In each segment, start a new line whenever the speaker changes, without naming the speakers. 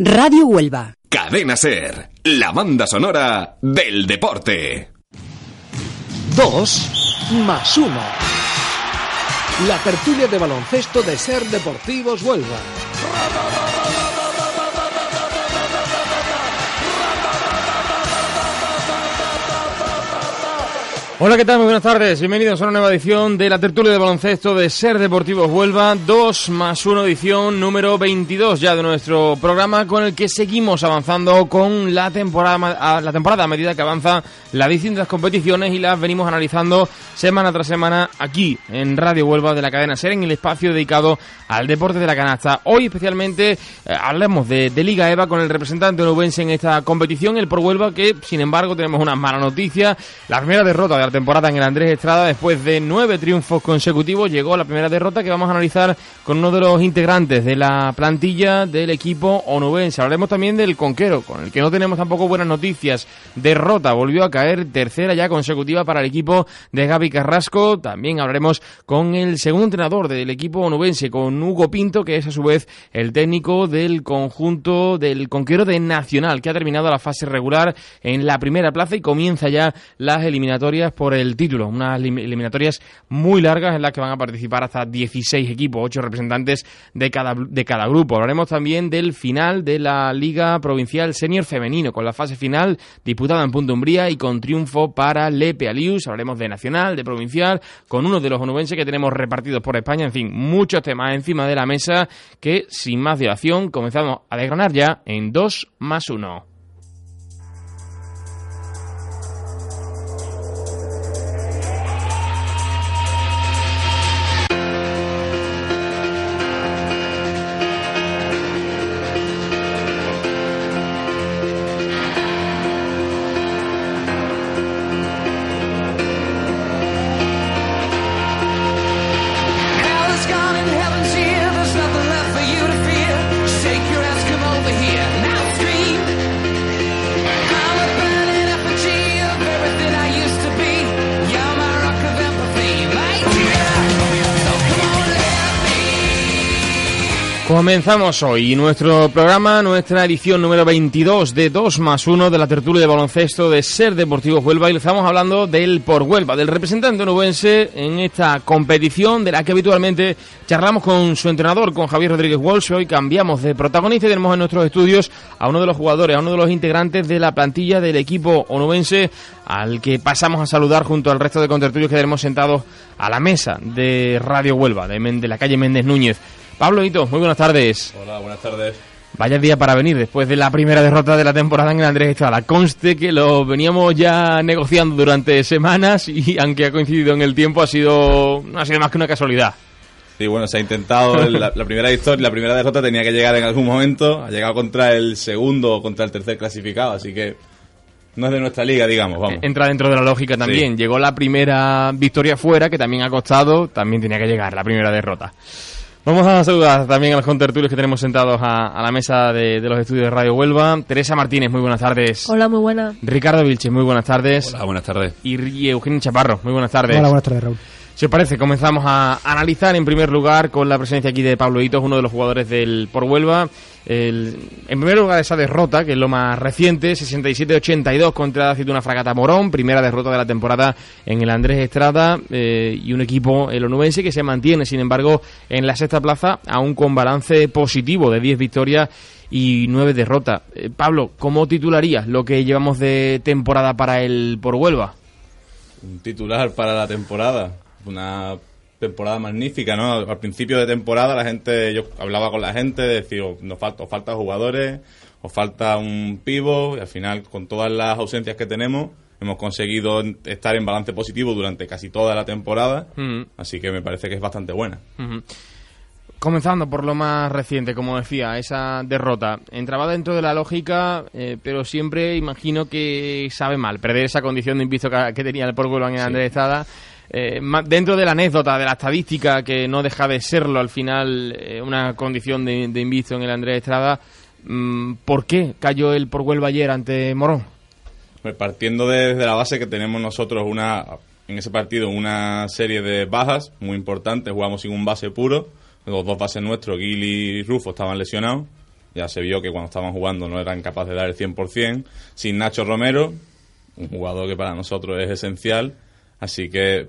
Radio Huelva.
Cadena Ser, la banda sonora del deporte.
2 más 1. La tertulia de baloncesto de Ser Deportivos Huelva.
Hola, ¿qué tal? Muy buenas tardes. Bienvenidos a una nueva edición de la tertulia de baloncesto de Ser Deportivos Huelva, 2 más 1 edición número 22 ya de nuestro programa con el que seguimos avanzando con la temporada, la temporada a medida que avanza las distintas competiciones y las venimos analizando semana tras semana aquí en Radio Huelva de la cadena Ser en el espacio dedicado al deporte de la canasta. Hoy especialmente eh, de, Liga EVA con el representante nubense en esta competición, el Por Huelva, que sin embargo tenemos una mala noticia. La primera derrota de temporada en el Andrés Estrada. Después de nueve triunfos consecutivos, llegó la primera derrota que vamos a analizar con uno de los integrantes de la plantilla del equipo onubense. Hablaremos también del Conquero, con el que no tenemos tampoco buenas noticias. Derrota, volvió a caer tercera ya consecutiva para el equipo de Gaby Carrasco. También hablaremos con el segundo entrenador del equipo onubense, con Hugo Pinto, que es a su vez el técnico del conjunto del Conquero de Nacional, que ha terminado la fase regular en la primera plaza y comienza ya las eliminatorias por el título. Unas eliminatorias muy largas en las que van a participar hasta 16 equipos, 8 representantes de cada, de cada grupo. Hablaremos también del final de la Liga Provincial Senior Femenino, con la fase final disputada en Punta Umbría y con triunfo para Lepe Alius. Hablaremos de Nacional, de Provincial, con uno de los onubenses que tenemos repartidos por España. En fin, muchos temas encima de la mesa que, sin más dilación, comenzamos a desgranar ya en 2 más 1. Comenzamos hoy nuestro programa, nuestra edición número 22 de 2 más 1 de la tertulia de baloncesto de Ser Deportivo Huelva y estamos hablando del por Huelva, del representante nubense en esta competición de la que habitualmente charlamos con su entrenador, con Javier Rodríguez Walsh. Hoy cambiamos de protagonista y tenemos en nuestros estudios a uno de los jugadores, a uno de los integrantes de la plantilla del equipo onubense al que pasamos a saludar junto al resto de contertulios que tenemos sentados a la mesa de Radio Huelva, de, de la calle Méndez Núñez. Pablo Hito, muy buenas tardes.
Hola, buenas tardes.
Vaya día para venir después de la primera derrota de la temporada en el Andrés Estrada. Conste que lo veníamos ya negociando durante semanas y aunque ha coincidido en el tiempo ha sido no ha sido más que una casualidad.
Sí, bueno, se ha intentado la, primera historia, la primera derrota tenía que llegar en algún momento, ha llegado contra el segundo o contra el tercer clasificado, así que no es de nuestra liga, digamos, vamos.
Entra dentro de la lógica también. Llegó la primera victoria fuera, que también ha costado, también tenía que llegar la primera derrota. Vamos a saludar también a los contertulios que tenemos sentados a, la mesa de, los estudios de Radio Huelva. Teresa Martínez, muy buenas tardes.
Hola, muy buenas.
Ricardo Vilches, muy buenas tardes.
Hola, buenas tardes.
Y, Eugenio Chaparro, muy buenas tardes.
Hola, buenas tardes, Raúl.
Si os parece, comenzamos a analizar en primer lugar con la presencia aquí de Pablo Hitos, uno de los jugadores del Por Huelva. El, en primer lugar, esa derrota, que es lo más reciente, 67-82 contra Cituna Fragata Morón, primera derrota de la temporada en el Andrés Estrada eh, y un equipo, el onubense, que se mantiene, sin embargo, en la sexta plaza, aún con balance positivo de 10 victorias y 9 derrotas. Eh, Pablo, ¿cómo titularías lo que llevamos de temporada para el Por Huelva?
Un titular para la temporada. Una temporada magnífica, ¿no? Al principio de temporada la gente, yo hablaba con la gente, decía, oh, nos falta, os falta jugadores, os falta un pivo, y al final, con todas las ausencias que tenemos, hemos conseguido estar en balance positivo durante casi toda la temporada, así que me parece que es bastante buena.
Comenzando por lo más reciente, como decía, esa derrota. Entraba dentro de la lógica, eh, pero siempre imagino que sabe mal perder esa condición de invisto que, tenía el Pueblo en el Andrés Estrada eh, dentro de la anécdota, de la estadística, que no deja de serlo al final eh, una condición de, de invisto en el Andrés Estrada, mm, ¿por qué cayó el por Huelva ayer ante Morón?
Pues partiendo desde la base que tenemos nosotros una en ese partido una serie de bajas muy importantes, jugamos sin un base puro, los dos bases nuestros, Gil y Rufo, estaban lesionados, Ya se vio que cuando estaban jugando no eran capaces de dar el 100%. Sin Nacho Romero, un jugador que para nosotros es esencial. Así que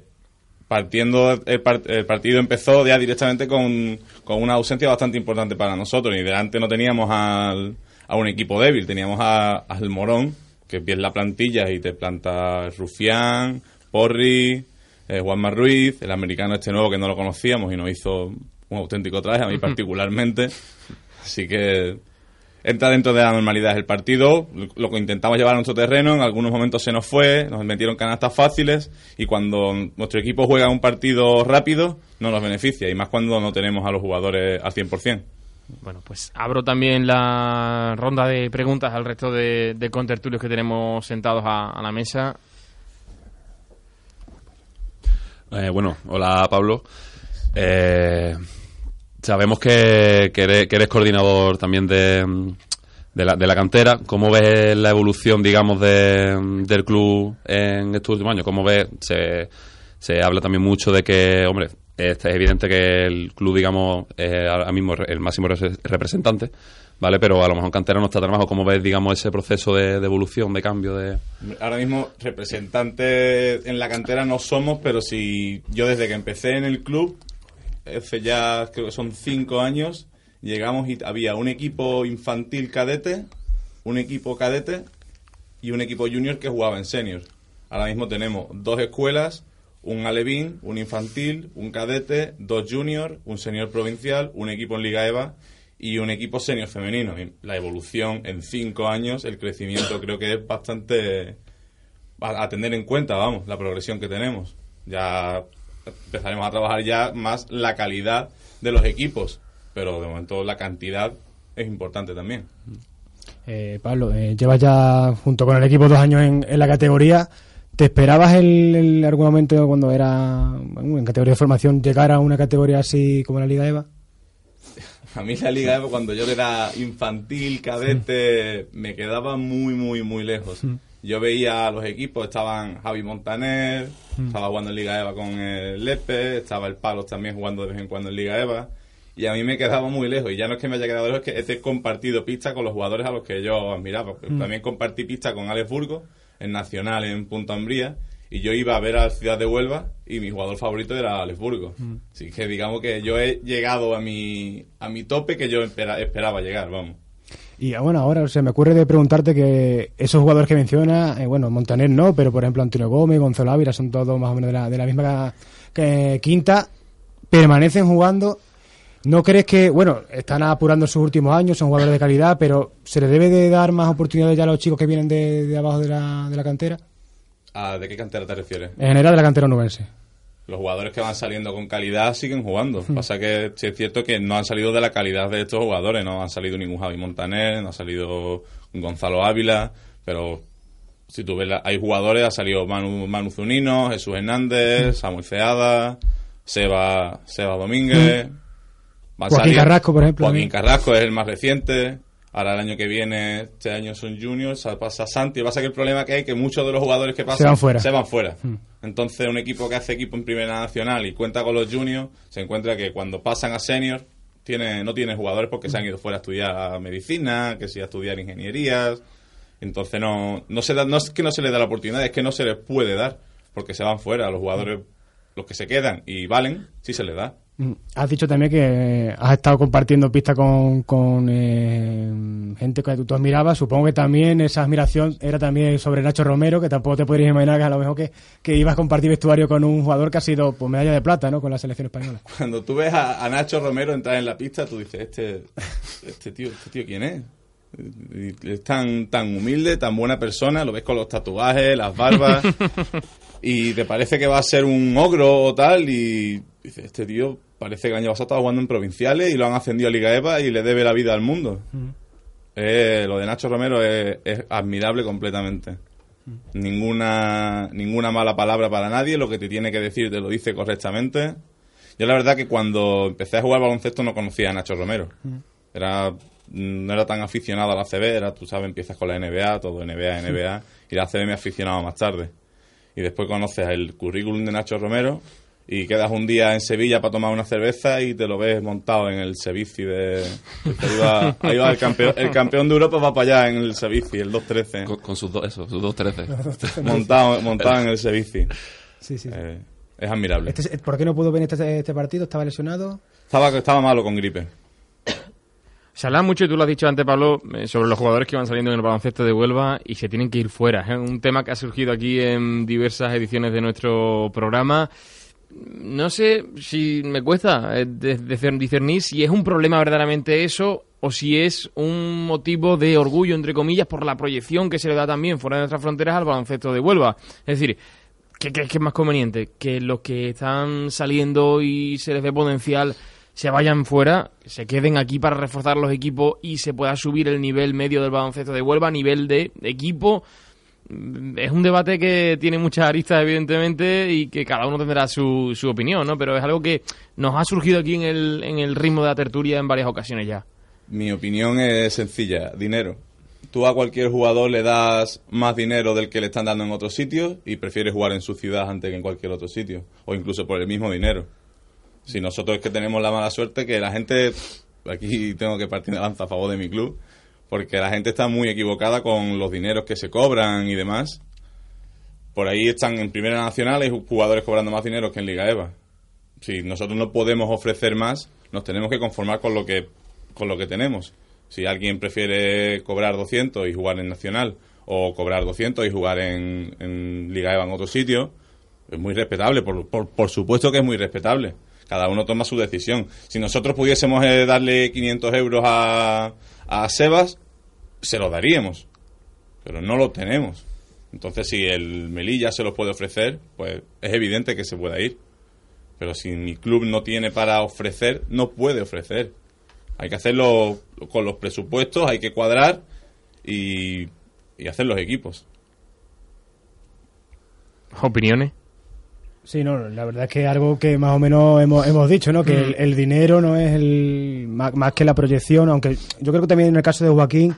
partiendo el, partido empezó ya directamente con, con, una ausencia bastante importante para nosotros. Y delante no teníamos al, a un equipo débil, teníamos a, al Morón, que ves la plantilla y te planta Rufián, Porri, eh, Juanma Ruiz, el americano este nuevo que no lo conocíamos y nos hizo un auténtico traje, a mí particularmente. Así que entra dentro de la normalidad el partido, lo que intentamos llevar a nuestro terreno, en algunos momentos se nos fue, nos metieron canastas fáciles y cuando nuestro equipo juega un partido rápido no nos beneficia y más cuando no tenemos a los jugadores al 100%.
Bueno, pues abro también la ronda de preguntas al resto de, contertulios que tenemos sentados a, la mesa.
Eh, bueno, hola Pablo. Eh, sabemos que, eres, coordinador también de, de, la, de cantera. ¿Cómo ves la evolución, digamos, del club en estos últimos años? ¿Cómo ves? Se, se habla también mucho de que, hombre, es evidente que el club, digamos, es ahora mismo el máximo representante, ¿vale? Pero a lo mejor cantera no está tan. ¿Cómo ves, digamos, ese proceso de, evolución, de cambio? de
Ahora mismo representante en la cantera no somos, pero si yo desde que empecé en el club, hace ya creo que son cinco años, llegamos y había un equipo infantil cadete, un equipo cadete y un equipo junior que jugaba en senior. Ahora mismo tenemos dos escuelas un alevín, un infantil, un cadete, dos juniors, un senior provincial, un equipo en Liga EVA y un equipo senior femenino. La evolución en cinco años, el crecimiento creo que es bastante a, tener en cuenta, vamos, la progresión que tenemos. Ya empezaremos a trabajar ya más la calidad de los equipos, pero de momento la cantidad es importante también.
Eh, Pablo, eh, llevas ya junto con el equipo dos años en la categoría. ¿Te esperabas el, el algún momento cuando era en categoría de formación llegar a una categoría así como la Liga EVA?
A mí la Liga EVA cuando yo era infantil, cadete, me quedaba muy, muy, muy lejos. Yo veía a los equipos, estaban Javi Montaner, estaba jugando en Liga EVA con el Lepe, estaba el Palos también jugando de vez en cuando en Liga EVA. Y a mí me quedaba muy lejos. Y ya no es que me haya quedado lejos, es que he compartido pista con los jugadores a los que yo admiraba. También compartí pista con Alex Burgos en Nacional en Punta Ambría y yo iba a ver a la ciudad de Huelva y mi jugador favorito era Alesburgo. Mm. Así que digamos que yo he llegado a mi, a mi tope que yo esperaba llegar, vamos.
Y ah, bueno, ahora se me ocurre de preguntarte que esos jugadores que menciona, eh, bueno, Montaner no, pero por ejemplo Antonio Gómez, Gonzalo Ávila son todos más o menos de la, de la misma quinta, permanecen jugando ¿No crees que, bueno, están apurando sus últimos años, son jugadores de calidad, pero se les debe de dar más oportunidades ya a los chicos que vienen de, abajo de la, de la cantera?
Ah, ¿De qué cantera te refieres?
En general de la cantera nubense.
Los jugadores que van saliendo con calidad siguen jugando. Pasa que sí es cierto que no han salido de la calidad de estos jugadores. No han salido ningún Javi Montaner, no ha salido Gonzalo Ávila, pero si tú ves, hay jugadores, ha salido Manu, Manu Zunino, Jesús Hernández. Samuel Ceada, Seba, Seba Domínguez. Hmm.
Joaquín Carrasco, por ejemplo.
Joaquín Carrasco es el más reciente. Ahora el año que viene, este año son juniors, pasa Santi. Pasa que el problema que hay es que muchos de los jugadores que pasan
se van fuera.
Se van fuera. Hmm. Entonces un equipo que hace equipo en Primera Nacional y cuenta con los juniors, se encuentra que cuando pasan a senior tiene, no tiene jugadores porque se han ido fuera a estudiar medicina, que sí a estudiar ingenierías. Entonces no, no, se da, no es que no se les da la oportunidad, es que no se les puede dar porque se van fuera. Los jugadores, los que se quedan y valen, sí se les da.
Has dicho también que has estado compartiendo pista con, con eh, gente que tú admirabas. Supongo que también esa admiración era también sobre Nacho Romero, que tampoco te podrías imaginar que a lo mejor que, que ibas a compartir vestuario con un jugador que ha sido pues, medalla de plata ¿no? con la selección española.
Cuando tú ves a, Nacho Romero entrar en la pista, tú dices, este, este, tío, este tío quién es. Es tan, tan humilde, tan buena persona, lo ves con los tatuajes, las barbas, y te parece que va a ser un ogro o tal, y dices, este tío parece que el año pasado estaba jugando en provinciales y lo han ascendido a Liga EVA y le debe la vida al mundo. Eh, lo de Nacho Romero es, admirable completamente. Ninguna, ninguna mala palabra para nadie, lo que te tiene que decir te lo dice correctamente. Yo la verdad que cuando empecé a jugar baloncesto no conocía a Nacho Romero. Era, no era tan aficionado a la CB, era, tú sabes, empiezas con la NBA, todo NBA, NBA, y la CB me aficionaba más tarde. Y después conoces el currículum de Nacho Romero y quedas un día en Sevilla para tomar una cerveza y te lo ves montado en el Sevici de... Ahí va, ahí va el, campeón, el campeón de Europa va para allá en el Sevici, el 213.
Con, con sus dos, eso, sus dos trece.
montado, montado en el Sevici.
Sí, sí. sí.
Eh, es admirable.
Este- ¿Por qué no pudo venir este, este partido? ¿Estaba lesionado?
Estaba, estaba malo con gripe.
Se habla mucho, y tú lo has dicho antes, Pablo, eh, sobre los jugadores que van saliendo en el baloncesto de Huelva y se tienen que ir fuera. Es un tema que ha surgido aquí en diversas ediciones de nuestro programa. No sé si me cuesta eh, discernir si es un problema verdaderamente eso o si es un motivo de orgullo, entre comillas, por la proyección que se le da también fuera de nuestras fronteras al baloncesto de Huelva. Es decir, ¿qué crees que es más conveniente? ¿Que los que están saliendo y se les ve potencial se vayan fuera, se queden aquí para reforzar los equipos y se pueda subir el nivel medio del baloncesto de Huelva a nivel de equipo? Es un debate que tiene muchas aristas, evidentemente, y que cada uno tendrá su, su opinión, ¿no? Pero es algo que nos ha surgido aquí en el, en el ritmo de la tertulia en varias ocasiones ya.
Mi opinión es sencilla, dinero. Tú a cualquier jugador le das más dinero del que le están dando en otros sitios y prefiere jugar en su ciudad antes que en cualquier otro sitio, o incluso por el mismo dinero. Si nosotros es que tenemos la mala suerte que la gente, aquí tengo que partir de lanza a favor de mi club, porque la gente está muy equivocada con los dineros que se cobran y demás. Por ahí están en Primera Nacional hay jugadores cobrando más dinero que en Liga EVA. Si nosotros no podemos ofrecer más, nos tenemos que conformar con lo que con lo que tenemos. Si alguien prefiere cobrar 200 y jugar en Nacional o cobrar 200 y jugar en, Liga EVA en otro sitio, es muy respetable, por, por, por supuesto que es muy respetable. Cada uno toma su decisión. Si nosotros pudiésemos eh, darle 500 euros a, a Sebas, se lo daríamos. Pero no lo tenemos. Entonces, si el Melilla se los puede ofrecer, pues es evidente que se pueda ir. Pero si mi club no tiene para ofrecer, no puede ofrecer. Hay que hacerlo con los presupuestos, hay que cuadrar y, y hacer los equipos.
¿Opiniones?
Sí, no, la verdad es que algo que más o menos hemos, hemos dicho, ¿no? Que el, el dinero no es el más, más que la proyección, aunque yo creo que también en el caso de Joaquín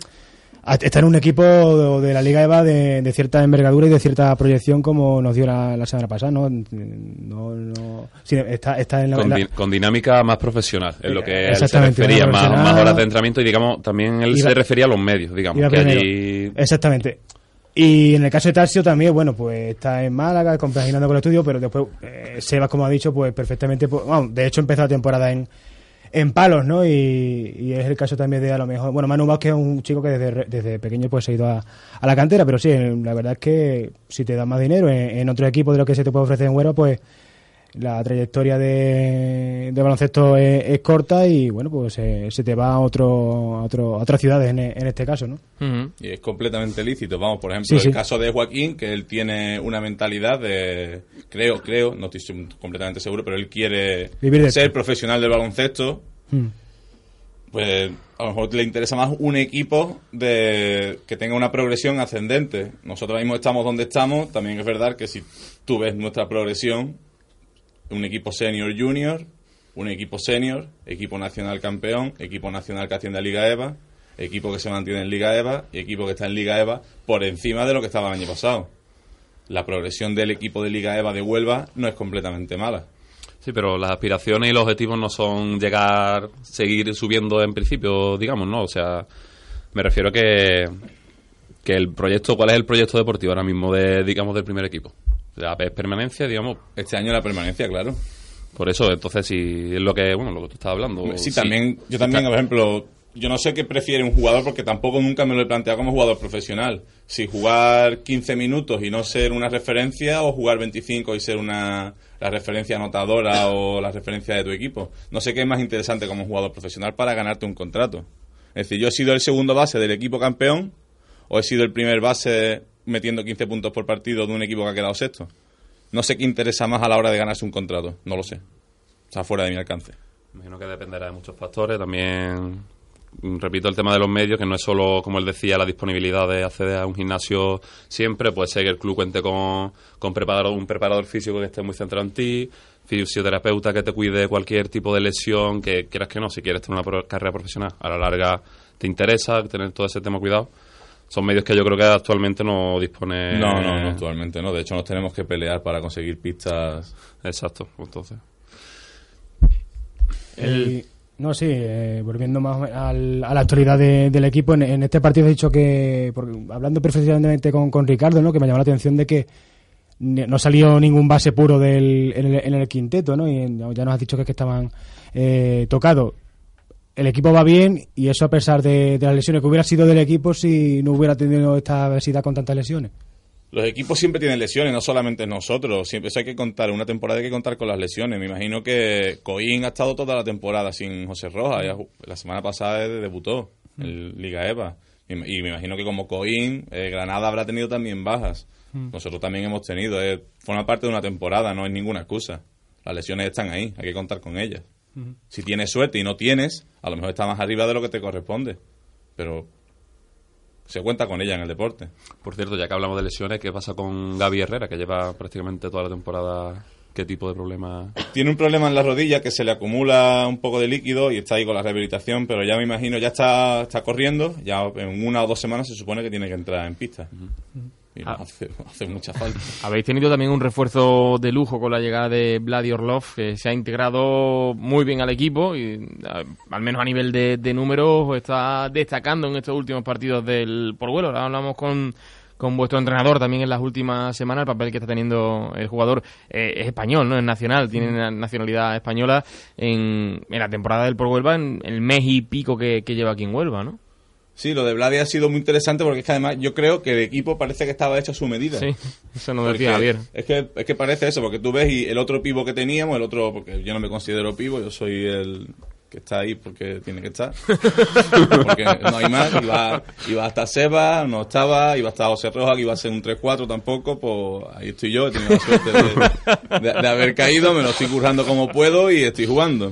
está en un equipo de, de la Liga EVA de, de cierta envergadura y de cierta proyección como nos dio la, la semana pasada, ¿no? No, no sí, está, está en la,
Con,
la-
con dinámica más profesional, es lo que él se refería,
más
horas de entrenamiento y digamos, también él
Iba-
se refería a los medios, digamos, que allí
Exactamente. Y en el caso de Tarcio también, bueno, pues está en Málaga, compaginando con el estudio, pero después eh, Sebas, como ha dicho, pues perfectamente, pues, vamos, de hecho empezó la temporada en, en palos, ¿no? Y, y es el caso también de a lo mejor, bueno, Manu Vázquez es un chico que desde, desde pequeño pues se ha ido a, a la cantera, pero sí, la verdad es que si te dan más dinero en, otro equipo de lo que se te puede ofrecer en Huero, pues la trayectoria de, de baloncesto es, es corta y bueno, pues eh, se te va a, otro, a, otro, a otras ciudades en, en este caso, ¿no?
Y es completamente lícito. Vamos, por ejemplo,
Sí,
el
sí.
caso de Joaquín, que él tiene una mentalidad de, creo, creo, no estoy completamente seguro, pero él quiere
Vivir
ser
esto.
profesional del baloncesto.
Mm.
Pues a lo mejor le interesa más un equipo de que tenga una progresión ascendente. Nosotros mismo estamos donde estamos. También es verdad que si tú ves nuestra progresión, un equipo senior junior, un equipo senior, equipo nacional campeón, equipo nacional que asciende a Liga EVA, equipo que se mantiene en Liga EVA y equipo que está en Liga EVA por encima de lo que estaba el año pasado. La progresión del equipo de Liga EVA de Huelva no es completamente mala.
Sí, pero las aspiraciones y los objetivos no son llegar, seguir subiendo en principio, digamos, ¿no? O sea, me refiero que, que el proyecto, ¿cuál es el proyecto deportivo ahora mismo, de, digamos, del primer equipo? Es permanencia, digamos,
Este año la permanencia, claro.
por eso, entonces, si es lo que, bueno, lo que tú estás hablando.
Sí,
sí.
también, yo también, por ejemplo, yo no sé qué prefiere un jugador porque tampoco nunca me lo he planteado como jugador profesional. Si jugar 15 minutos y no ser una referencia o jugar 25 y ser una la referencia anotadora o la referencia de tu equipo. No sé qué es más interesante como jugador profesional para ganarte un contrato. Es decir, yo he sido el segundo base del equipo campeón o he sido el primer base metiendo 15 puntos por partido de un equipo que ha quedado sexto. No sé qué interesa más a la hora de ganarse un contrato. No lo sé. Está fuera de mi alcance.
Imagino que dependerá de muchos factores. También, repito, el tema de los medios, que no es solo, como él decía, la disponibilidad de acceder a un gimnasio siempre. Puede ser que el club cuente con, con preparador, un preparador físico que esté muy centrado en ti, fisioterapeuta que te cuide cualquier tipo de lesión, que quieras que no, si quieres tener una carrera profesional, a la larga te interesa tener todo ese tema cuidado. Son medios que yo creo que actualmente no dispone.
No, no, no, actualmente no. De hecho, nos tenemos que pelear para conseguir pistas.
Exacto, entonces.
Y- no, sí, eh, volviendo más al- a la actualidad de- del equipo, en, en este partido he dicho que, porque, hablando perfectamente con, con Ricardo, ¿no? que me llamó la atención de que no salió ningún base puro del, en, el, en el quinteto, ¿no? y en- ya nos has dicho que, es que estaban eh, tocados. El equipo va bien y eso a pesar de, de las lesiones que hubiera sido del equipo si no hubiera tenido esta adversidad con tantas lesiones.
Los equipos siempre tienen lesiones, no solamente nosotros. Siempre eso hay que contar. Una temporada hay que contar con las lesiones. Me imagino que Coín ha estado toda la temporada sin José Rojas. La semana pasada debutó en Liga EVA. Y me- y me imagino que como Coín, eh, Granada habrá tenido también bajas. Nosotros también hemos tenido. eh, forma parte de una temporada, no es ninguna excusa. Las lesiones están ahí, hay que contar con ellas. Si tienes suerte y no tienes, a lo mejor está más arriba de lo que te corresponde. Pero se cuenta con ella en el deporte.
Por cierto, ya que hablamos de lesiones, ¿qué pasa con Gaby Herrera, que lleva prácticamente toda la temporada? ¿Qué tipo de problema?
Tiene un problema en la rodilla que se le acumula un poco de líquido y está ahí con la rehabilitación, pero ya me imagino, ya está, está corriendo, ya en una o dos semanas se supone que tiene que entrar en pista. Y
Ah.
hace, hace mucha falta.
Habéis tenido también un refuerzo de lujo con la llegada de Vladi Orlov, que se ha integrado muy bien al equipo y a- al menos a nivel de, de números está destacando en estos últimos partidos del por vuelo. Ahora hablamos con, con vuestro entrenador también en las últimas semanas, el papel que está teniendo el jugador eh, es español, no es nacional, tiene na- nacionalidad española en, en la temporada del por Huelva, en el mes y pico que, que lleva aquí en Huelva, ¿no?
Sí, lo de Vladi ha sido muy interesante porque es que además yo creo que el equipo parece que estaba hecho a su medida.
Sí, eso
Porque
decía Javier.
Es que, es que parece eso, porque tú ves y el otro pivo que teníamos, el otro, porque yo no me considero pivo, yo soy el que está ahí porque tiene que estar. porque no hay más, iba, iba hasta Seba, no estaba, iba hasta José Roja, que iba a ser un 3-4 tampoco, pues ahí estoy yo, he tenido la suerte de, de- de haber caído, me lo estoy currando como puedo y estoy jugando.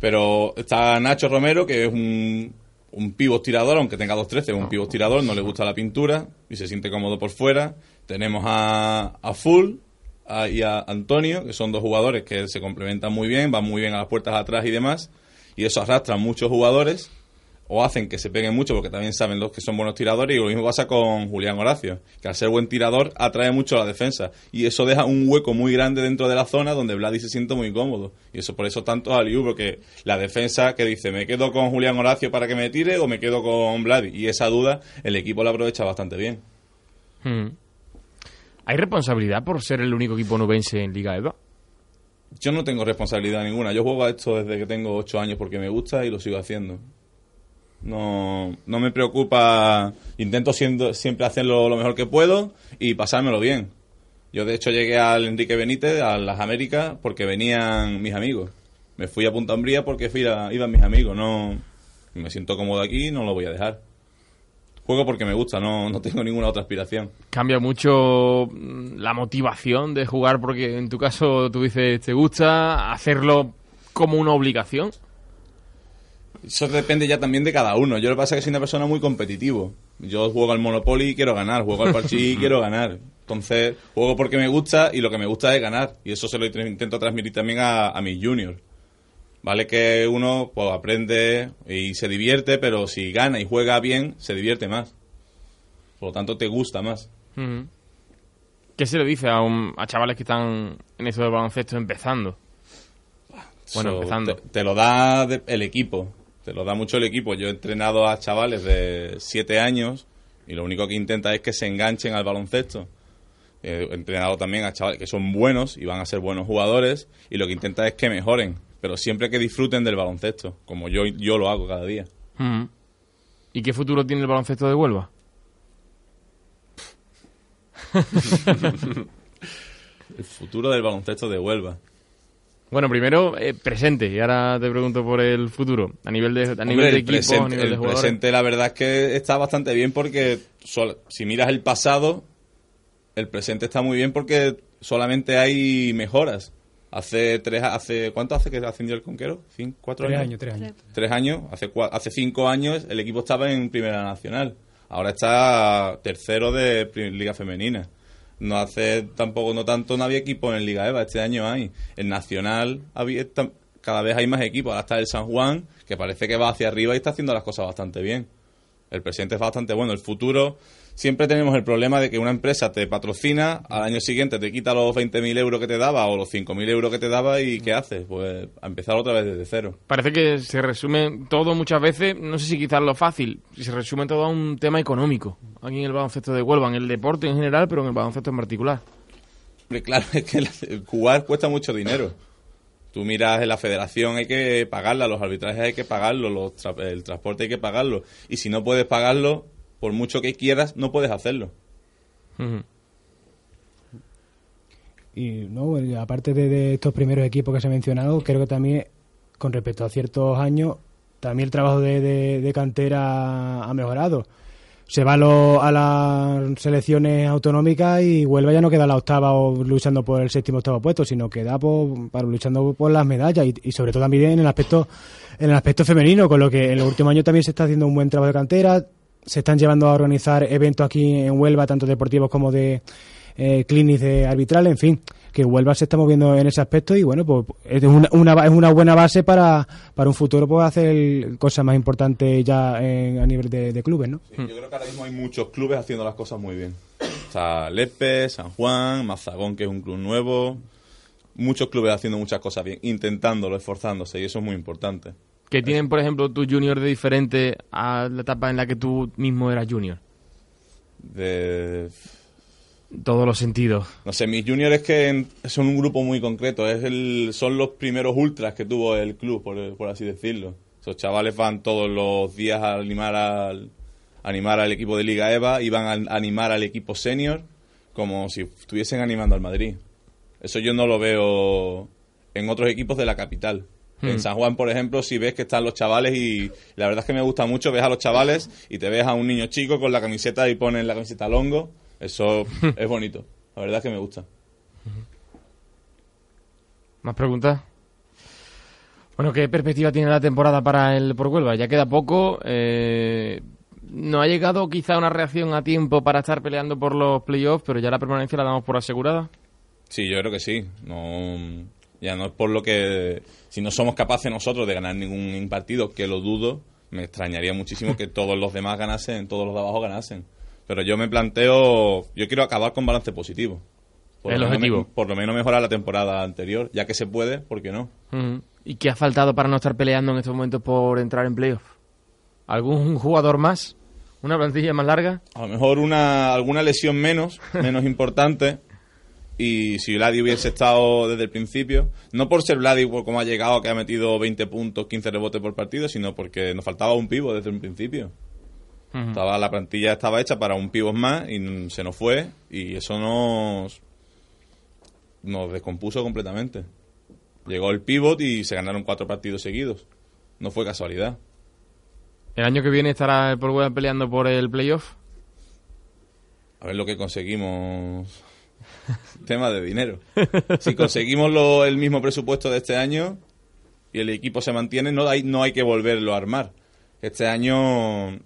Pero está Nacho Romero, que es un, un pivot tirador, aunque tenga 2-13, es un pivot tirador, no le gusta la pintura y se siente cómodo por fuera. Tenemos a, a Full a- y a Antonio, que son dos jugadores que se complementan muy bien, van muy bien a las puertas atrás y demás. Y eso arrastra a muchos jugadores o hacen que se peguen mucho porque también saben los que son buenos tiradores y lo mismo pasa con Julián Horacio, que al ser buen tirador atrae mucho a la defensa y eso deja un hueco muy grande dentro de la zona donde Vladi se siente muy cómodo y eso por eso tanto a Liu porque la defensa que dice me quedo con Julián Horacio para que me tire o me quedo con Vladi y esa duda el equipo la aprovecha bastante bien.
Mm. ¿Hay responsabilidad por ser el único equipo nubense en Liga EVA?
Yo no tengo responsabilidad ninguna. Yo juego a esto desde que tengo ocho años porque me gusta y lo sigo haciendo. No, no me preocupa. Intento siendo, siempre hacerlo lo mejor que puedo y pasármelo bien. Yo, de hecho, llegué al Enrique Benítez, a las Américas, porque venían mis amigos. Me fui a Punta Umbría porque fui a- iban mis amigos. No, me siento cómodo aquí no lo voy a dejar. Juego porque me gusta, no, no tengo ninguna otra aspiración.
¿Cambia mucho mm, la motivación de jugar? Porque en tu caso tú dices, ¿te gusta hacerlo como una obligación?
Eso depende ya también de cada uno. Yo lo que pasa es que soy una persona muy competitivo. Yo juego al Monopoly y quiero ganar, juego al Parchís y quiero ganar. Entonces, juego porque me gusta y lo que me gusta es ganar. Y eso se lo intento transmitir también a, a mis juniors. Vale que uno pues aprende y se divierte, pero si gana y juega bien, se divierte más. Por lo tanto, te gusta más.
¿Qué se le dice a, un- a chavales que están en eso del baloncesto empezando? Bueno, empezando.
Te, te lo da de- el equipo. Te lo da mucho el equipo. Yo he entrenado a chavales de 7 años y lo único que intenta es que se enganchen al baloncesto. Eh, He entrenado también a chavales que son buenos y van a ser buenos jugadores y lo que intenta es que mejoren, pero siempre que disfruten del baloncesto, como yo, yo lo hago cada día.
¿Y qué futuro tiene el baloncesto de Huelva?
El futuro del baloncesto de Huelva.
Bueno, primero eh, presente y ahora te pregunto por el futuro. A nivel de, a
Hombre,
nivel de
el
equipo, a
presente,
nivel de
el
jugadores.
presente, la verdad es que está bastante bien porque sol- si miras el pasado, el presente está muy bien porque solamente hay mejoras. Hace tres, hace ¿cuánto hace que ascendió el Conquero? ¿Cinco, cuatro
Tres
años?
años, tres años.
Tres años. Hace, cua- hace cinco años el equipo estaba en Primera Nacional. Ahora está tercero de Liga Femenina. No hace tampoco, no tanto, no había equipo en Liga EVA. Este año hay. En Nacional cada vez hay más equipos. Ahora está el San Juan, que parece que va hacia arriba y está haciendo las cosas bastante bien. El presente es bastante bueno. El futuro, siempre tenemos el problema de que una empresa te patrocina, al año siguiente te quita los 20.000 euros que te daba o los 5.000 euros que te daba y ¿qué haces? Pues a empezar otra vez desde cero.
Parece que se resume todo muchas veces, no sé si quizás lo fácil, se resume todo a un tema económico, aquí en el baloncesto de Huelva, en el deporte en general, pero en el baloncesto en particular.
Claro, es que jugar cuesta mucho dinero. Tú miras en la federación, hay que pagarla, los arbitrajes hay que pagarlo, los tra- el transporte hay que pagarlo. Y si no puedes pagarlo, por mucho que quieras, no puedes hacerlo.
Y no, aparte de, de estos primeros equipos que se han mencionado, creo que también, con respecto a ciertos años, también el trabajo de, de- de cantera ha mejorado. Se va a, lo- a las selecciones autonómicas y Huelva ya no queda la octava o luchando por el séptimo octavo puesto, sino queda por, para luchando por las medallas y, y sobre todo también en el aspecto en el aspecto femenino, con lo que en los últimos años también se está haciendo un buen trabajo de cantera, se están llevando a organizar eventos aquí en Huelva, tanto deportivos como de eh, clinics de arbitrales, en fin, que Huelva se está moviendo en ese aspecto y bueno, pues es una, una es una buena base para, para un futuro pues hacer cosas más importantes ya en- a nivel de, clubes, ¿no?
Yo creo que ahora mismo hay muchos clubes haciendo las cosas muy bien. O sea, Lepe, San Juan, Mazagón, que es un club nuevo. Muchos clubes haciendo muchas cosas bien, intentándolo, esforzándose, y eso es muy importante.
Que tienen, por ejemplo, tu junior de diferente a la etapa en la que tú mismo eras junior.
De,
todos los sentidos.
no sé, mis juniors que son un grupo muy concreto. Es el, son los primeros ultras que tuvo el club, por, por así decirlo. Esos chavales van todos los días a animar al, animar al equipo de Liga EVA y van a animar al equipo senior como si estuviesen animando al Madrid. Eso yo no lo veo en otros equipos de la capital. En San Juan, por ejemplo, si ves que están los chavales y la verdad es que me gusta mucho, ves a los chavales y te ves a un niño chico con la camiseta y ponen la camiseta longo. Eso es bonito. La verdad es que me gusta.
¿Más preguntas? Bueno, ¿qué perspectiva tiene la temporada para el por Huelva? Ya queda poco. eh, no ha llegado quizá una reacción a tiempo para estar peleando por los playoffs, pero ya la permanencia la damos por asegurada.
Sí, yo creo que sí. No, ya no es por lo que... Si no somos capaces nosotros de ganar ningún partido, que lo dudo, me extrañaría muchísimo que todos los demás ganasen, todos los de abajo ganasen. Pero yo me planteo... Yo quiero acabar con balance positivo. Por
El
lo menos
objetivo.
me- por lo menos mejorar la temporada anterior, ya que se puede, ¿por qué no?
¿Y qué ha faltado para no estar peleando en estos momentos por entrar en playoff? ¿Algún jugador más? ¿Una plantilla más larga?
A lo mejor una alguna lesión menos, menos importante. Y si Vladi hubiese estado desde el principio, no por ser Vladi cómo ha llegado, que ha metido 20 puntos, 15 rebotes por partido, sino porque nos faltaba un pivo desde un principio. Estaba, la plantilla estaba hecha para un pivot más y se nos fue y eso nos, nos descompuso completamente. Llegó el pivot y se ganaron cuatro partidos seguidos. No fue casualidad.
¿El año que viene estará el por Huelva peleando por el playoff?
A ver lo que conseguimos. Tema de dinero. Si conseguimos lo- el mismo presupuesto de este año y el equipo se mantiene, no hay, no hay que volverlo a armar. Este año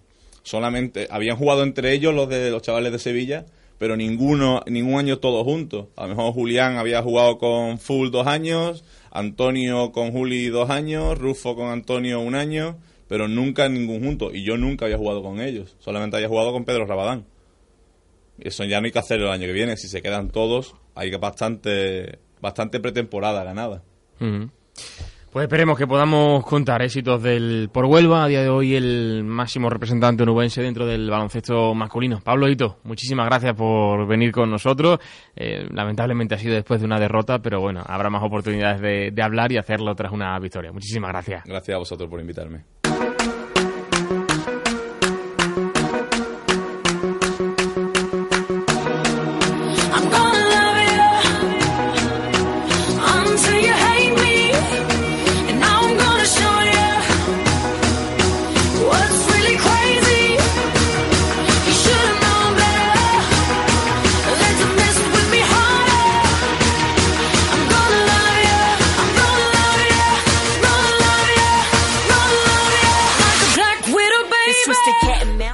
solamente habían jugado entre ellos los de los chavales de Sevilla, pero ninguno, ningún año todos juntos. A lo mejor Julián había jugado con Full dos años, Antonio con Juli dos años, Rufo con Antonio un año, pero nunca ningún junto. Y yo nunca había jugado con ellos, solamente había jugado con Pedro Rabadán. Eso ya no hay que hacerlo el año que viene. Si se quedan todos, hay bastante, bastante pretemporada ganada.
Pues esperemos que podamos contar éxitos del por Huelva, a día de hoy el máximo representante onubense dentro del baloncesto masculino. Pablo Hito, muchísimas gracias por venir con nosotros. Eh, lamentablemente ha sido después de una derrota, pero bueno, habrá más oportunidades de, de hablar y hacerlo tras una victoria. Muchísimas gracias.
Gracias a vosotros por invitarme.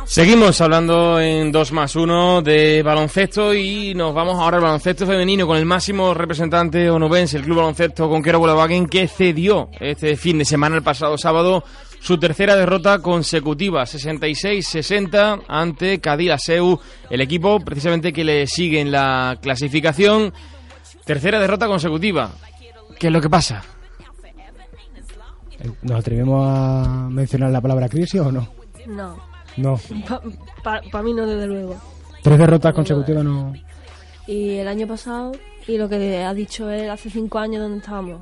Seguimos hablando en 2 más 1 de baloncesto y nos vamos ahora al baloncesto femenino con el máximo representante onubense, el Club Baloncesto Conquero Volkswagen, que cedió este fin de semana, el pasado sábado, su tercera derrota consecutiva, 66-60 ante Cadillaceu, el equipo precisamente que le sigue en la clasificación. Tercera derrota consecutiva. ¿Qué es lo que pasa?
Eh, ¿Nos atrevemos a mencionar la palabra crisis o no?
No,
No.
para mí no, desde luego.
Tres derrotas consecutivas no.
Y el año pasado, y lo que ha dicho él hace cinco años, donde estábamos?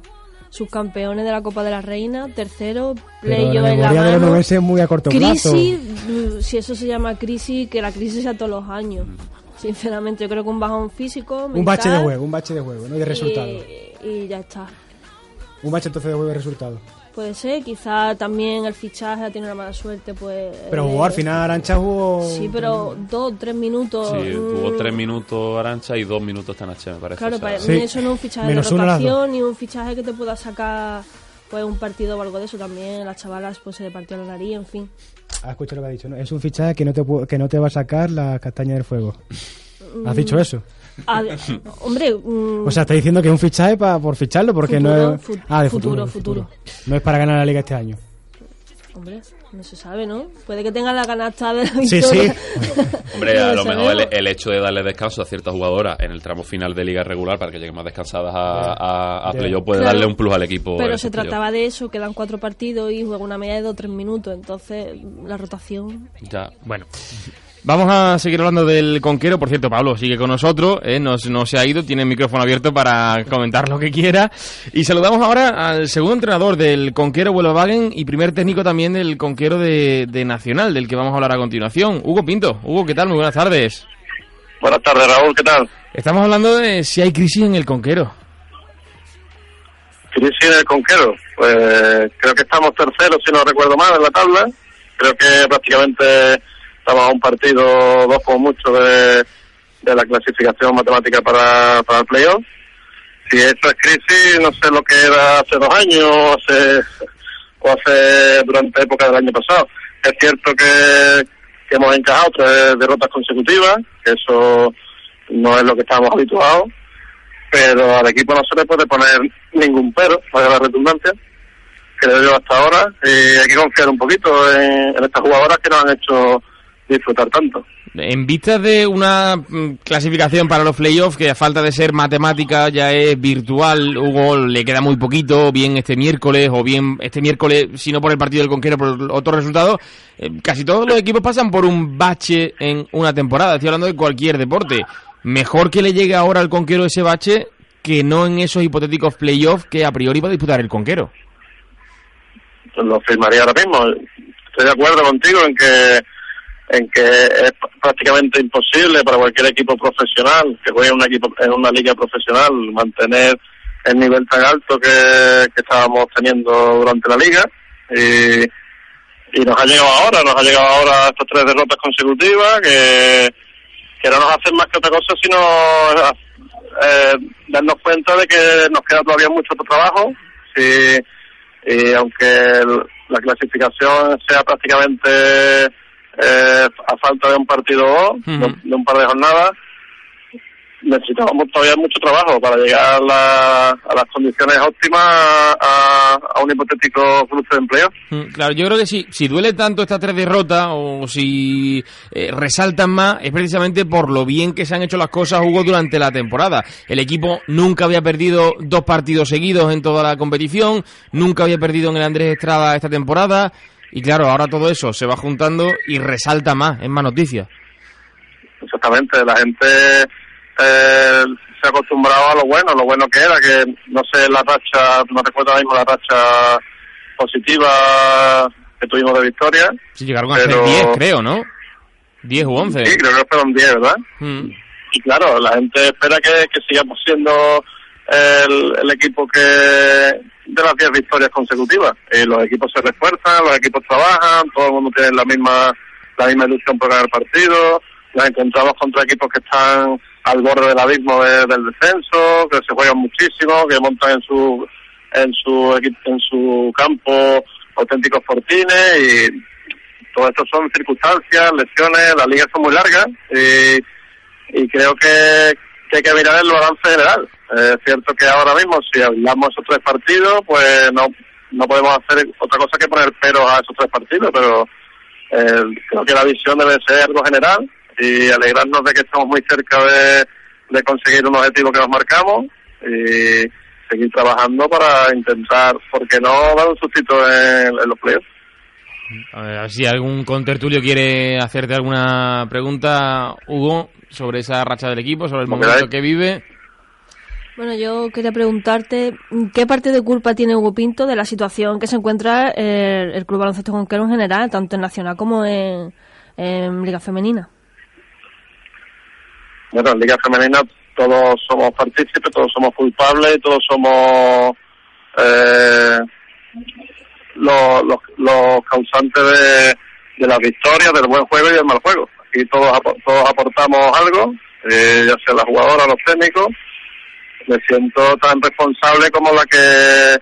Subcampeones de la Copa de la Reina, tercero, playo
la
en la
de
mano.
es muy a corto.
Crisis, mm, si eso se llama crisis, que la crisis sea todos los años. Sinceramente, yo creo que un bajón físico.
Un bache de juego, un bache de juego, no de resultado.
Y, y ya está.
Un bache entonces de juego de resultado.
Puede ser, quizá también el fichaje ha tenido una mala suerte, pues.
Pero
eh,
jugó al final Arancha jugó.
Sí, pero dos, tres minutos.
Sí, tuvo
mm,
tres minutos Arancha y dos minutos Tanache, me parece.
Claro,
o sea,
para
Sí.
eso no es un fichaje
Menos
de rotación ni un fichaje que te pueda sacar pues un partido o algo de eso también. Las chavalas pues se le partió la nariz, en fin.
Ah, escucha lo que ha dicho, ¿no? Es un fichaje que no te, que no te va a sacar la castaña del fuego.
Mm.
¿Has dicho eso?
A hombre, mm,
O sea, está diciendo que es un fichaje pa- por ficharlo porque
Futuro,
no es... ah, de
futuro,
futuro,
futuro.
No es para ganar la liga este año.
hombre, no se sabe, ¿no? Puede que tenga la canasta de la
Sí,
victoria.
Hombre, a lo mejor el, hecho de darle descanso a ciertas jugadoras en el tramo final de liga regular para que lleguen más descansadas a, a, playoff puede
Claro.
darle un plus al equipo.
Pero se
playoff.
trataba de eso, quedan cuatro partidos y juega una media de dos o tres minutos. Entonces, la rotación.
Ya.
Bueno. Vamos a seguir hablando del Conquero. Por cierto, Pablo sigue con nosotros, ¿eh? no, no se ha ido, tiene el micrófono abierto para comentar lo que quiera. Y saludamos ahora al segundo entrenador del Conquero Volkswagen y primer técnico también del Conquero de, de Nacional, del que vamos a hablar a continuación. Hugo Pinto. Hugo, ¿qué tal? Muy buenas tardes.
Buenas tardes, Raúl, ¿qué tal?
Estamos hablando de si hay crisis en el Conquero.
Crisis en el Conquero. Pues creo que estamos terceros, si no recuerdo mal, en la tabla. Creo que prácticamente estamos a un partido, dos como mucho, de, de la clasificación matemática para, para el playoff. Si esto es crisis, no sé lo que era hace dos años hace, o hace durante época del año pasado. Es cierto que, que hemos encajado tres derrotas consecutivas, eso no es lo que estábamos habituados pero al equipo no se le puede poner ningún pero, para la redundancia, creo yo hasta ahora, y hay que confiar un poquito en, en estas jugadoras que nos han hecho disfrutar tanto.
En vistas de una mm, clasificación para los playoffs que a falta de ser matemática ya es virtual, Hugo le queda muy poquito, bien este miércoles o bien este miércoles, si no por el partido del Conquero, por otro resultado, eh, casi todos los equipos pasan por un bache en una temporada, estoy hablando de cualquier deporte. Mejor que le llegue ahora al Conquero ese bache que no en esos hipotéticos playoffs que a priori va a disputar el Conquero.
Lo firmaría ahora mismo. Estoy de acuerdo contigo en que en que es prácticamente imposible para cualquier equipo profesional que juegue en, un equipo, en una liga profesional mantener el nivel tan alto que, estábamos teniendo durante la liga. Y, y nos ha llegado ahora, nos ha llegado ahora estas tres derrotas consecutivas que, que no nos hacen más que otra cosa sino eh, darnos cuenta de que nos queda todavía mucho trabajo. Sí, y aunque la clasificación sea prácticamente eh, a falta de un partido o de, un- de un par de jornadas, necesitamos todavía mucho trabajo para llegar a, la- a las condiciones óptimas a, a un hipotético cruce de empleo.
Mm, Claro, yo creo que si, si duele tanto estas tres derrotas o si eh, resaltan más es precisamente por lo bien que se han hecho las cosas, Hugo, durante la temporada. El equipo nunca había perdido dos partidos seguidos en toda la competición, nunca había perdido en el Andrés Estrada esta temporada y claro, ahora todo eso se va juntando y resalta más, es más noticia.
Exactamente, la gente eh, se ha acostumbrado a lo bueno, lo bueno que era, que no sé la racha, no recuerdo ahora mismo la racha positiva que tuvimos de victoria.
Si llegaron a
Pero-
ser 10, creo, ¿no? 10 u 11.
Sí, creo que fueron 10, ¿verdad?
Mm.
Y claro, la gente espera que, que sigamos siendo el, el equipo que de las 10 victorias consecutivas. Y los equipos se refuerzan, los equipos trabajan, todo el mundo tiene la misma la misma ilusión por ganar partidos. Nos encontramos contra equipos que están al borde del abismo de- del descenso, que se juegan muchísimo, que montan en su en su en su campo auténticos fortines y todo esto son circunstancias, lesiones, las ligas son muy largas y y creo que hay que mirar el balance general. Es cierto que ahora mismo, si hablamos esos tres partidos, pues no, no podemos hacer otra cosa que poner peros a esos tres partidos, pero eh, creo que la visión debe ser algo general y alegrarnos de que estamos muy cerca de, de conseguir un objetivo que nos marcamos y seguir trabajando para intentar, ¿por qué no dar un sustito en, en los playoffs?
A ver, si algún contertulio quiere hacerte alguna pregunta, Hugo, sobre esa racha del equipo, sobre el momento que vive.
Bueno, yo quería preguntarte, ¿qué parte de culpa tiene Hugo Pinto de la situación que se encuentra el, Club Baloncesto Conquero en general, tanto en Nacional como en, Liga Femenina?
bueno, en Liga Femenina todos somos partícipes, todos somos culpables todos somos eh, los, los, causantes de, las victorias, del buen juego y del mal juego. Aquí todos, todos aportamos algo, eh, ya sea las jugadoras, los técnicos. Me siento tan responsable como la que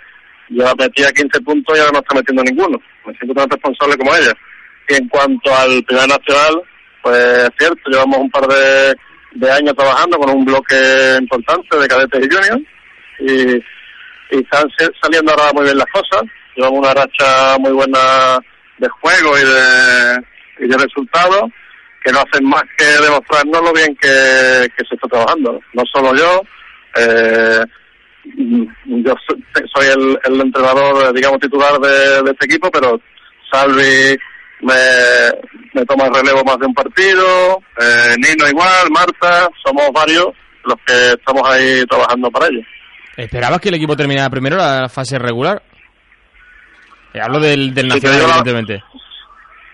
ya metía 15 puntos y ahora no está metiendo ninguno. Me siento tan responsable como ella. Y en cuanto al primer nacional, pues es cierto, llevamos un par de, de años trabajando con un bloque importante de cadetes y juniors y, y están saliendo ahora muy bien las cosas. Llevamos una racha muy buena de juego y de, y de resultados que no hacen más que demostrarnos lo bien que, que se está trabajando. No solo yo, eh, yo so- soy el, el entrenador, digamos, titular de, de este equipo, pero Salvi me, me toma el relevo más de un partido, eh, Nino igual, Marta, somos varios los que estamos ahí trabajando para ello.
¿Esperabas que el equipo terminara primero la fase regular? Eh, hablo del, Nacional,
la-
evidentemente.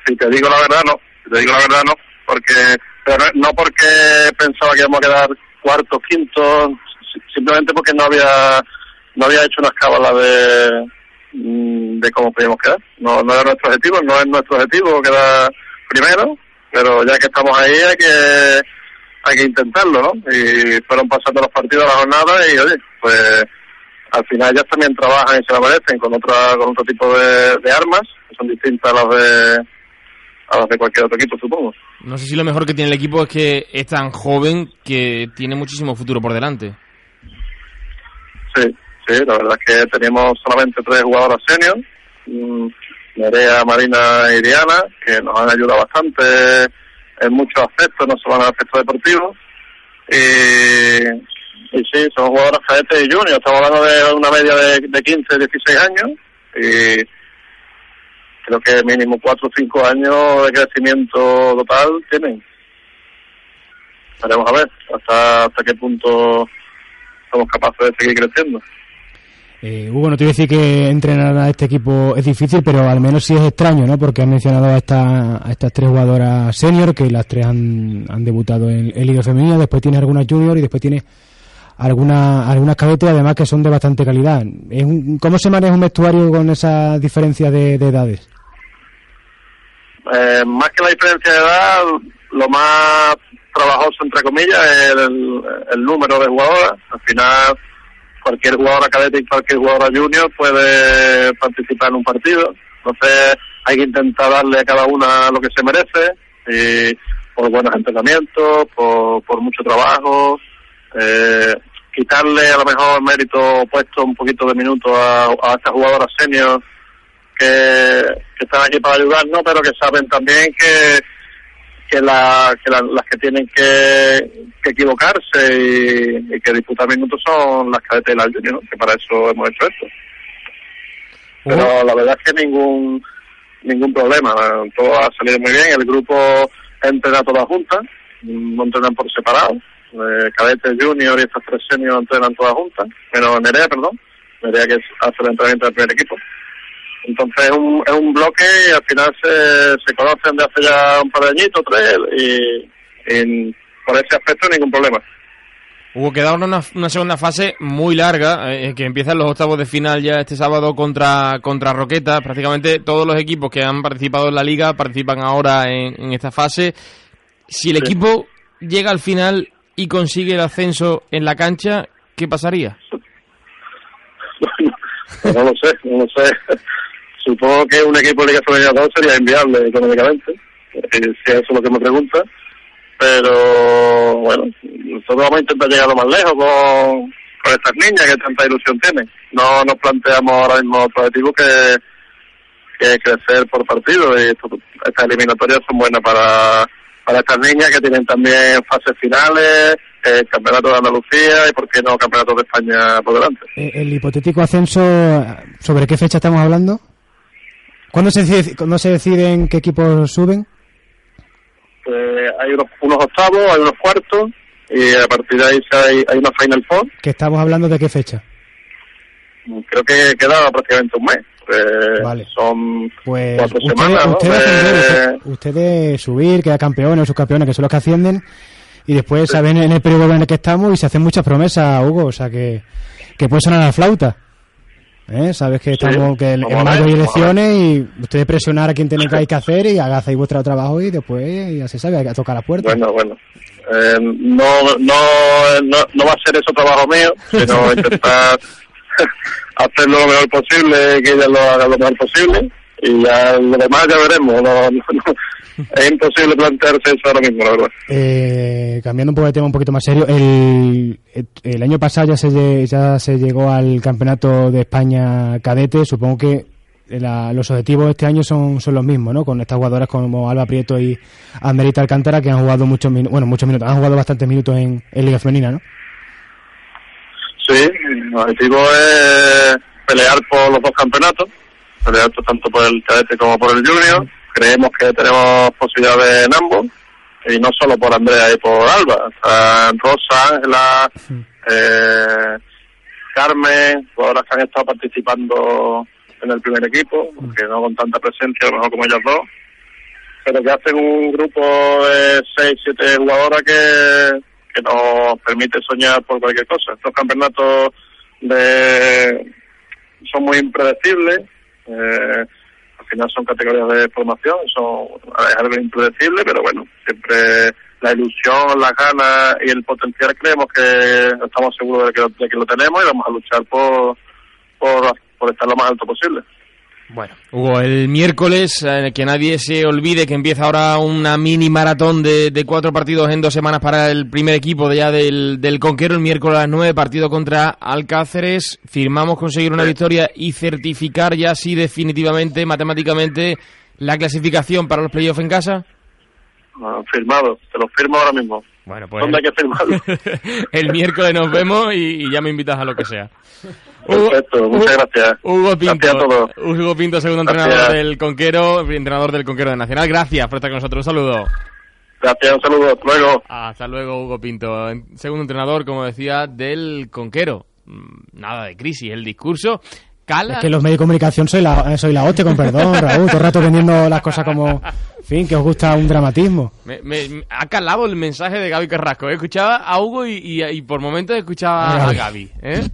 Si te digo la verdad, no. Si te digo la verdad, no. Porque, pero no- porque pensaba que íbamos a quedar cuarto, quinto, simplemente porque no había, no había hecho una escala de, mm, de cómo podíamos quedar. No, no era nuestro objetivo, no es nuestro objetivo quedar primero, pero ya que estamos ahí hay que, hay que intentarlo, ¿no? Y fueron pasando los partidos, la jornada y oye, pues al final ellas también trabajan y se la merecen con otra, con otro tipo de, de armas, que son distintas a las de, a las de cualquier otro equipo, supongo.
No sé si lo mejor que tiene el equipo es que es tan joven que tiene muchísimo futuro por delante.
Sí, sí, la verdad es que teníamos solamente tres jugadoras senior, mm, Nerea, Marina y Diana, que nos han ayudado bastante en muchos aspectos, no solo en el aspecto deportivo. Y, y sí, son jugadoras cadetes y juniors, estamos hablando de una media de, de 15, 16 años y creo que mínimo 4 o 5 años de crecimiento total tienen. Veremos a ver hasta, hasta qué punto somos capaces de seguir creciendo.
Eh, Hugo, no te voy a decir que entrenar a este equipo es difícil, pero al menos sí es extraño, ¿no? Porque has mencionado a, esta, a estas tres jugadoras senior, que las tres han, han debutado en, en Liga Femenina, después tienes algunas junior y después tienes algunas algunas cadetes, además que son de bastante calidad. Es un- ¿Cómo se maneja un vestuario con esas diferencias de, de edades?
Eh, más que la diferencia de edad, lo más trabajoso, entre comillas, el, número de jugadoras. Al final, cualquier jugadora cadete y cualquier jugadora junior puede participar en un partido. Entonces, hay que intentar darle a cada una lo que se merece, y por buenos entrenamientos, por, por mucho trabajo, eh, quitarle a lo mejor mérito puesto un poquito de minutos a, a estas jugadoras senior que, que están aquí para ayudarnos, pero que saben también que que, la, que la- las que tienen que, que equivocarse y, y que disputar minutos son las cadetes y las juniors, ¿no? que para eso hemos hecho esto. Pero la verdad es que ningún ningún problema, todo ha salido muy bien, el grupo entrena todas juntas, no entrenan por separado, eh, cadetes junior y estas tres seniors entrenan todas juntas, menos Nerea, perdón, Nerea que hace el entrenamiento del primer equipo. Entonces es un, es un bloque y al final se, se conocen de hace ya un par de añitos, tres, y, y por ese aspecto ningún problema.
Hubo que dar una, una segunda fase muy larga, eh, que empiezan los octavos de final ya este sábado contra, contra Roqueta. Prácticamente todos los equipos que han participado en la liga participan ahora en, en esta fase. Si el equipo llega al final y consigue el ascenso en la cancha, ¿qué pasaría?
No lo sé, no lo sé. Supongo que un equipo de Liga Femenina 2 sería inviable económicamente, eh, si eso es lo que me pregunta. Pero bueno, nosotros vamos a intentar llegar lo más lejos con, con estas niñas que tanta ilusión tienen. No nos planteamos ahora mismo otro objetivo que, que crecer por partido y estas eliminatorias son buenas para, para estas niñas que tienen también fases finales, eh, campeonato de Andalucía y por qué no campeonato de España por delante.
Eh, El hipotético ascenso, ¿sobre qué fecha estamos hablando? ¿Cuándo se, decide- ¿Cuándo se deciden qué equipos suben?
Pues hay unos, unos octavos, hay unos cuartos y a partir de ahí hay, hay una Final Four.
Que estamos hablando de qué fecha.
Creo que queda prácticamente un mes. Eh,
Vale.
Son
Pues
cuatro semanas, ¿no?
ustedes,
Eh,
ustedes subir, quedar campeones o subcampeones, que son los que ascienden, y después saben en el periodo en el que estamos y se hacen muchas promesas, Hugo, o sea que, que puede sonar la flauta. ¿Eh? Sabes que estamos que en mayo hay elecciones y ustedes presionar a quien tenéis que hay que hacer y hagáis vuestro trabajo y después ya se sabe, hay que tocar la puerta.
Bueno, bueno. Eh, no, no, no, no va a ser eso trabajo mío, sino intentar hacerlo lo mejor posible, que ella lo haga lo mejor posible y ya lo demás ya veremos. No, no- no- es imposible plantearse eso ahora mismo, la verdad.
Eh, cambiando un poco de tema un poquito más serio, el, el año pasado ya se, ya se llegó al campeonato de España cadete, supongo que la- los objetivos de este año son, son los mismos, ¿no? Con estas jugadoras como Alba Prieto y Anderita Alcántara que han jugado muchos minutos, bueno, muchos minutos, han jugado bastantes minutos en, en Liga Femenina, ¿no?
Sí, el objetivo es pelear por los dos campeonatos, pelear tanto por el cadete como por el junior. Creemos que tenemos posibilidades en ambos, y no solo por Andrea y por Alba. Rosa, Ángela, eh, Carmen, jugadoras que han estado participando en el primer equipo, aunque no con tanta presencia, a lo mejor como ellas dos, pero que hacen un grupo de seis, siete jugadoras que, que nos permite soñar por cualquier cosa. Estos campeonatos de, son muy impredecibles, eh, final son categorías de formación, son es algo impredecible, pero bueno, siempre la ilusión, las ganas y el potencial creemos que estamos seguros de que, de que lo tenemos y vamos a luchar por, por, por estar lo más alto posible.
Bueno, Hugo, el miércoles, eh, que nadie se olvide que empieza ahora una mini maratón de, de cuatro partidos en dos semanas para el primer equipo de ya del, del Conquero, el miércoles a las nueve, partido contra Alcáceres. Firmamos conseguir una victoria y certificar ya así definitivamente, matemáticamente, la clasificación para los playoffs en casa.
Ah, firmado, te lo firmo ahora mismo.
Bueno, pues
¿Dónde hay que firmarlo?
el miércoles nos vemos y, y ya me invitas a lo que sea.
Perfecto, muchas gracias.
Hugo Pinto,
Gracias a todos.
Hugo Pinto, segundo
Gracias.
entrenador del Conquero, entrenador del Conquero de Nacional. Gracias por estar con nosotros. Un saludo.
Gracias, un saludo. Hasta luego.
Hasta luego, Hugo Pinto. Segundo entrenador, como decía, del Conquero. Mm, Nada de crisis. El discurso cala.
Es que los medios de comunicación soy la, soy la hostia, con perdón, Raúl, todo el rato vendiendo las cosas como, en fin, que os gusta un dramatismo.
Me, me- me- ha calado el mensaje de Gaby Carrasco. ¿eh? Escuchaba a Hugo y, y- y por momentos escuchaba
A. Gaby.
¿eh?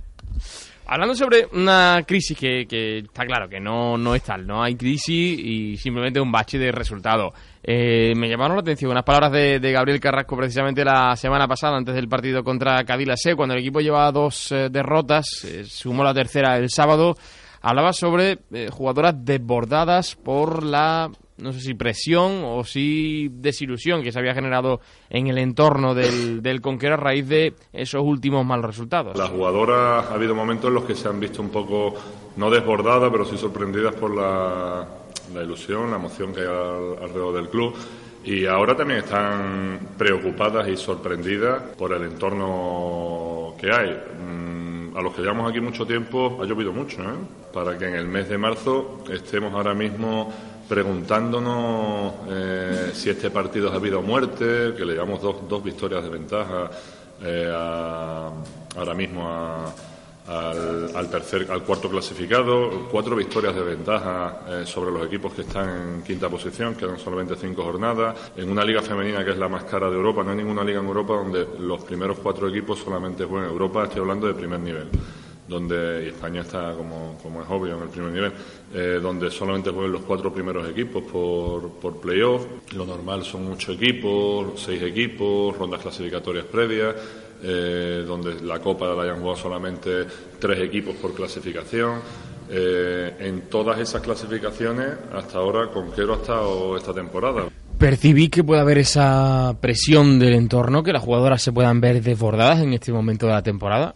Hablando sobre una crisis que, que está claro que no, no es tal, no hay crisis y simplemente un bache de resultado. Eh, me llamaron la atención unas palabras de, Gabriel Carrasco precisamente la semana pasada, antes del partido contra Cadila cuando el equipo llevaba dos eh, derrotas, eh, sumó la tercera el sábado. Hablaba sobre eh, jugadoras desbordadas por la, no sé si presión o si desilusión que se había generado en el entorno del, del Conquero a raíz de esos últimos malos resultados.
Las jugadoras ha habido momentos en los que se han visto un poco, no desbordadas, pero sí sorprendidas por la, la ilusión, la emoción que hay al- alrededor del club. Y ahora también están preocupadas y sorprendidas por el entorno que hay. Mm, a los que llevamos aquí mucho tiempo ha llovido mucho, ¿eh? Para que en el mes de marzo estemos ahora mismo preguntándonos eh, si este partido ha habido muerte, que le llevamos dos, dos victorias de ventaja eh, a- ahora mismo a- al, al tercer, al cuarto clasificado, cuatro victorias de ventaja eh, sobre los equipos que están en quinta posición, quedan solamente cinco jornadas, en una liga femenina que es la más cara de Europa, no hay ninguna liga en Europa donde los primeros cuatro equipos solamente juegan Europa, estoy hablando de primer nivel donde y España está como, como es obvio en el primer nivel eh, donde solamente juegan los cuatro primeros equipos por, por playoff. Lo normal son ocho equipos seis equipos rondas clasificatorias previas eh, donde la Copa la hayan jugado solamente tres equipos por clasificación. Eh, en todas esas clasificaciones hasta ahora Conquero ha estado esta temporada
Percibí que puede haber esa presión del entorno, que las jugadoras se puedan ver desbordadas en este momento de la temporada.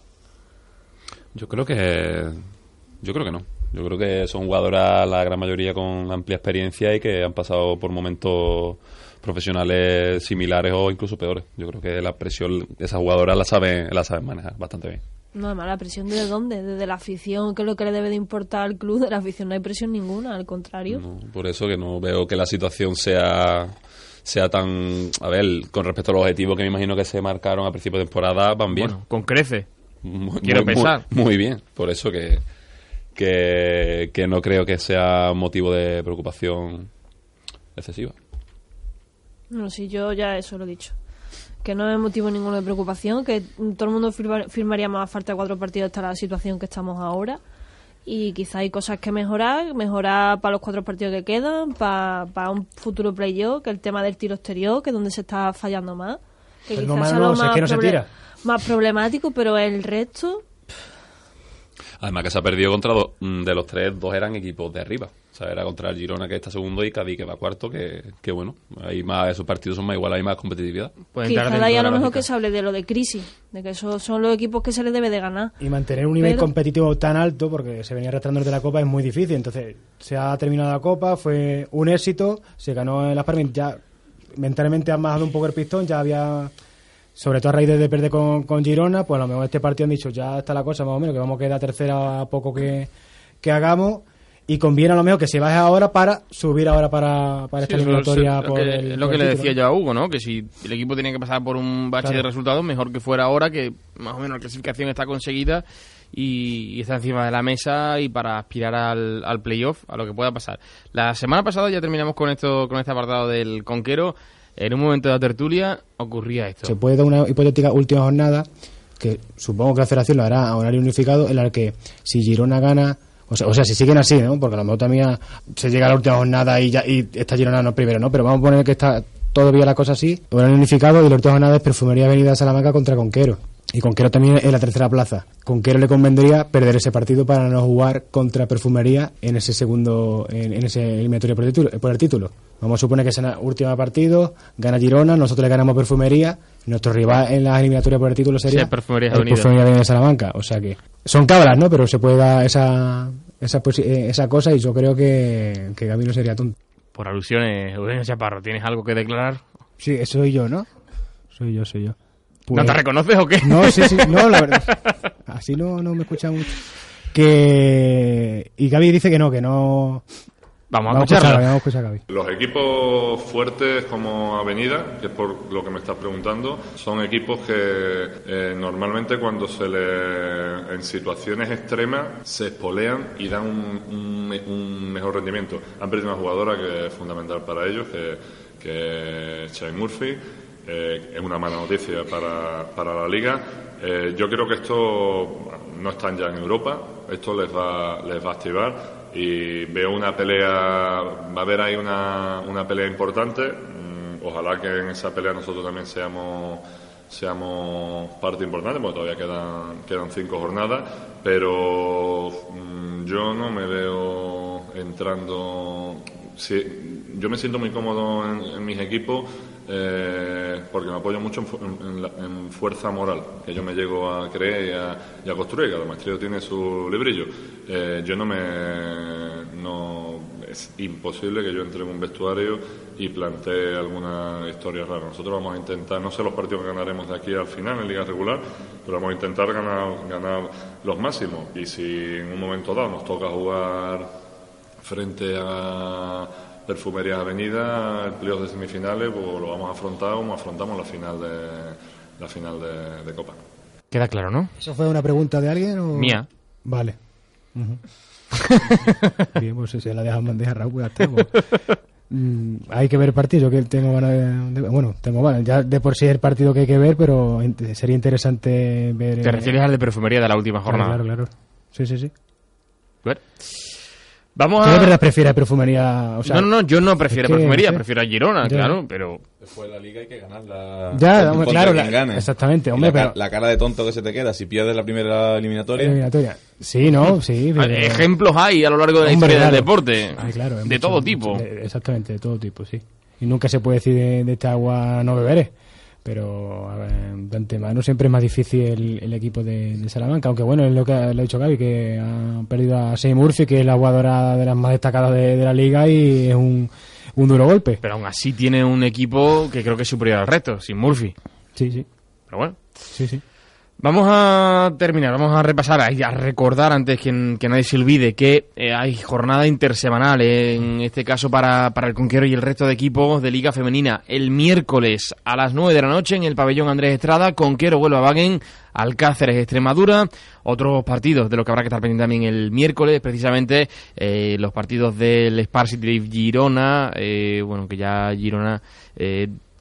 Yo creo que. Yo creo que no. Yo creo que son jugadoras, la gran mayoría, con amplia experiencia y que han pasado por momentos profesionales similares o incluso peores. Yo creo que la presión de esas jugadoras la saben, la saben manejar bastante bien.
No, además, la presión de dónde? Desde la afición, que es lo que le debe de importar al club. De la afición no hay presión ninguna, al contrario.
No, por eso que no veo que la situación sea sea tan... A ver, con respecto a los objetivos que me imagino que se marcaron a principio de temporada, van bien.
Bueno, con crece.
Muy-
quiero
muy-
pensar.
Muy, muy bien. Por eso que, que, que no creo que sea motivo de preocupación excesiva.
No, sí, yo ya eso lo he dicho. Que no es motivo ninguno de preocupación, que todo el mundo firma- firmaría más a falta de cuatro partidos hasta la situación que estamos ahora. Y quizá hay cosas que mejorar, mejorar para los cuatro partidos que quedan, para, para un futuro playoff, que el tema del tiro exterior, que es donde se está fallando más. Que
Pero
quizás
no,
sea
no,
lo
es que no se tira.
Más problemático, pero el resto,
Además que se ha perdido contra dos, mm, de los tres, dos eran equipos de arriba. O sea, era contra el Girona que está segundo y Cádiz que va cuarto, que, que bueno, hay más, esos partidos son más igual, hay más competitividad.
Quizá ahí a lo mejor que se hable de lo de crisis, de que esos son los equipos que se les debe de ganar.
Y mantener un nivel
Pero-
competitivo tan alto, porque se venía arrastrando de la Copa, es muy difícil. Entonces, se ha terminado la Copa, fue un éxito, se ganó en las Parmen, ya mentalmente han bajado un poco el pistón, ya había, sobre todo a raíz de perder con, con Girona, pues a lo mejor este partido han dicho, ya está la cosa más o menos, que vamos a quedar tercera a poco que, que hagamos. Y conviene a lo mejor que se baje ahora para subir ahora para, para esta
Sí,
eliminatoria
es lo que,
el,
lo que
el
le decía yo a Hugo, ¿no? Que si el equipo tiene que pasar por un bache
Claro.
de resultados, mejor que fuera ahora, que más o menos la clasificación está conseguida y, y está encima de la mesa y para aspirar al, al playoff, a lo que pueda pasar. La semana pasada ya terminamos con esto con este apartado del Conquero. En un momento de la tertulia ocurría esto.
Se puede dar una hipotética última jornada, que supongo que la federación lo hará a horario unificado, en la que si Girona gana, o sea, o sea si siguen así, ¿no? porque a lo mejor también se llega a la última jornada y ya y está Girona no primero, ¿no? Pero vamos a poner que está todavía la cosa así, horario unificado y la última jornada es Perfumería Avenida Salamanca contra Conquero. Y Conquero también en la tercera plaza. Conquero le convendría perder ese partido para no jugar contra Perfumería en ese segundo, en, en ese eliminatorio por el, título, por el título. Vamos a suponer que es el último partido, gana Girona, nosotros le ganamos Perfumería, nuestro rival en la eliminatoria por el título sería
Sí, Perfumerías
el. Perfumería Avenida Salamanca. O sea que son cabras, ¿no? Pero se puede dar esa, esa, posi- eh, esa cosa y yo creo que, que Gaby no sería tonto.
Por alusiones, Eugenio Chaparro, ¿tienes algo que declarar?
Sí, eso soy yo, ¿no? Soy yo, soy yo.
¿No
Pues-
te reconoces o qué?
No, sí, sí, no, la verdad. Así no, no me escucha mucho. Que. Y Gaby dice que no, que no.
Vamos a
Vamos a escuchar, vamos a escuchar Gaby.
Los equipos fuertes como Avenida, que es por lo que me estás preguntando, son equipos que eh, normalmente cuando se le en situaciones extremas se espolean y dan un, un me- un mejor rendimiento. Han perdido una jugadora que es fundamental para ellos, que, que es Shane Murphy. Eh, es una mala noticia para, para la liga. Eh, yo creo que esto no están ya en Europa, esto les va, les va a activar y veo una pelea, va a haber ahí una, una pelea importante. Mm, Ojalá que en esa pelea nosotros también seamos seamos parte importante, porque todavía quedan, quedan cinco jornadas, pero mm, yo no me veo entrando. Sí, yo me siento muy cómodo en, en mis equipos eh, porque me apoyo mucho en, en- fuerza moral, que yo me llego a creer y a, construir. Cada maestrillo tiene su librillo. Eh, yo no me. No, es imposible que yo entre en un vestuario y plantee alguna historia rara. Nosotros vamos a intentar, no sé los partidos que ganaremos de aquí al final en Liga Regular, pero vamos a intentar ganar, ganar los máximos. Y si en un momento dado nos toca jugar frente a Perfumerías Avenida, el playoff de semifinales, pues lo vamos a afrontar como afrontamos la final de la final de, de Copa.
Queda claro, ¿no?
¿Eso fue una pregunta de alguien o...?
Mía.
Vale. Ujú. Bien, pues si se la dejan bandeja Raúl, pues ya está. pues. Mm, hay que ver el partido, que tengo ganas de, de- Bueno, tengo ganas, ya de por sí es el partido que hay que ver, pero sería interesante ver...
Te
eh,
refieres al de perfumería de la última
claro,
jornada.
Claro, claro. Sí, sí, sí.
Bueno. Vamos
¿Tú
a...
de verdad prefieres perfumería? O sea,
no, no, no, yo no prefiero
es que,
perfumería,
no sé.
prefiero a Girona,
Ya.
claro, pero...
Después de la liga hay que ganarla.
Ya, hombre, claro, la-
gane.
exactamente, hombre,
la,
pero-
la cara de tonto que se te queda si pierdes la primera eliminatoria.
eliminatoria. Sí, no, sí. pero-
Ejemplos hay a lo largo de la
Hombre,
historia
claro.
del deporte.
Ay, claro, hay
de
mucho-
todo tipo.
mucho- exactamente, de todo tipo, sí. Y nunca se puede decir de, de esta agua no beberé. Pero de antemano siempre es más difícil el, el equipo de, de Salamanca, aunque bueno, es lo que ha, dicho Gaby, que ha perdido a Sey Murphy, que es la jugadora de las más destacadas de, de la liga y es un, un duro golpe.
Pero aún así tiene un equipo que creo que es superior al resto, sin Murphy.
Sí, sí.
Pero bueno.
Sí, sí.
Vamos a terminar, vamos a repasar a recordar antes que, nadie se olvide que eh, hay jornada intersemanal, eh, en este caso para, para el Conquero y el resto de equipos de Liga Femenina. El miércoles a las 9 de la noche en el pabellón Andrés Estrada, Conquero vuelve a Wagen, Alcáceres Extremadura. Otros partidos de los que habrá que estar pendiente también el miércoles, precisamente eh, los partidos del Sparsity Girona, eh, bueno, que ya Girona.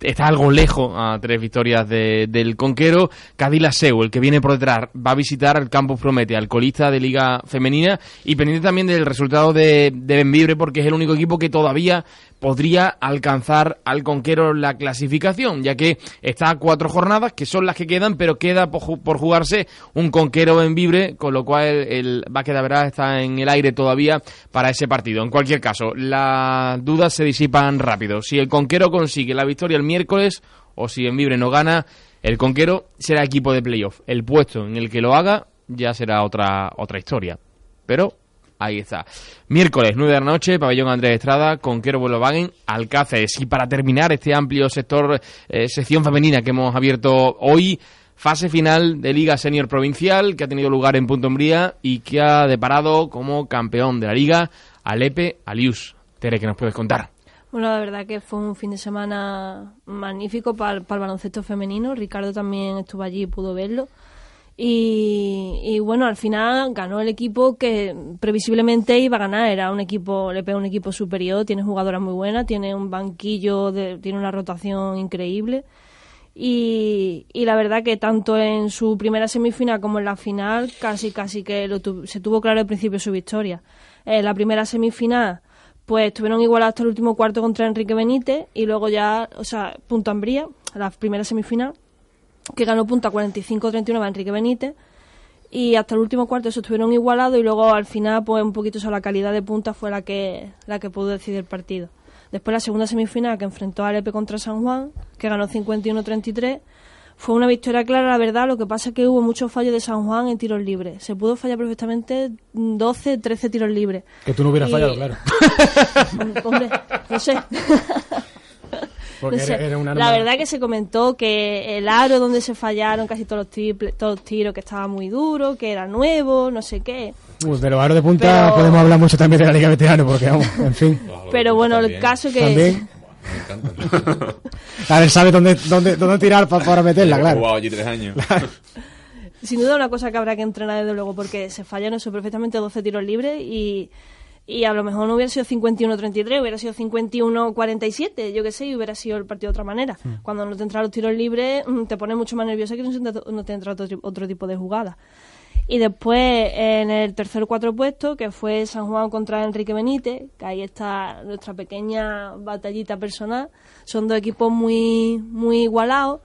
Está algo lejos a tres victorias de- del Conquero. Cadila Seu, el que viene por detrás, va a visitar al Campus Promete, al colista de Liga Femenina, y pendiente también del resultado de, de Benvibre, porque es el único equipo que todavía podría alcanzar al Conquero la clasificación, ya que está a cuatro jornadas, que son las que quedan, pero queda por, ju- por jugarse un Conquero Benvibre, con lo cual el, va que verdad está en el aire todavía para ese partido. En cualquier caso, las dudas se disipan rápido. Si el Conquero consigue la victoria el miércoles, o si Benvibre no gana, el Conquero será equipo de playoff. El puesto en el que lo haga ya será otra, otra historia. Pero Ahí está. Miércoles, 9 de la noche, pabellón Andrés Estrada, Conquero Volkswagen, Alcáceres. Y para terminar este amplio sector, eh, sección femenina que hemos abierto hoy, fase final de Liga Senior Provincial, que ha tenido lugar en Punto Umbría y que ha deparado como campeón de la Liga a Lepe Alius. Tere, ¿qué nos puedes contar?
Bueno, la verdad que fue un fin de semana magnífico para el baloncesto femenino. Ricardo también estuvo allí y pudo verlo. Y, y bueno, al final ganó el equipo que previsiblemente iba a ganar. Era un equipo, le pega un equipo superior, tiene jugadoras muy buenas, tiene un banquillo, de- tiene una rotación increíble. Y, y la verdad que tanto en su primera semifinal como en la final casi casi que lo se tuvo claro al principio su victoria. En la primera semifinal pues estuvieron igualados hasta el último cuarto contra Enrique Benítez y luego ya, o sea, Punto Ambría, la primera semifinal, que ganó punta 45-39 a Enrique Benítez y hasta el último cuarto eso estuvieron igualados y luego al final pues un poquito o la calidad de punta fue la que la que pudo decidir el partido. Después la segunda semifinal que enfrentó a Lepe contra San Juan, que ganó 51-33, fue una victoria clara, la verdad, lo que pasa es que hubo muchos fallos de San Juan en tiros libres. Se pudo fallar perfectamente 12, 13 tiros libres.
Que tú no hubieras
Y-
fallado, claro.
Hombre, no sé.
Porque
No sé.
era, era un arma-
La verdad que se comentó que el aro donde se fallaron casi todos los, triple- todos los tiros que estaba muy duro, que era nuevo, no sé qué.
Uy, pero ahora de punta
Pero-
podemos hablar mucho también de la Liga Veterano, porque vamos, en fin.
Pero bueno, el caso que...
También.
Me encanta.
A ver, sabe dónde, dónde, dónde tirar pa- para meterla,
He
claro.
jugado allí tres años.
Sin duda una cosa que habrá que entrenar desde luego porque se fallaron eso perfectamente 12 tiros libres y, y a lo mejor no hubiera sido 51-33, hubiera sido 51-47, yo qué sé, y hubiera sido el partido de otra manera. Cuando no te entran los tiros libres mm, te pones mucho más nerviosa que no te- entra otro, otro tipo de jugada. Y después en el tercer cuatro puesto, que fue San Juan contra Enrique Benítez, que ahí está nuestra pequeña batallita personal. Son dos equipos muy, muy igualados.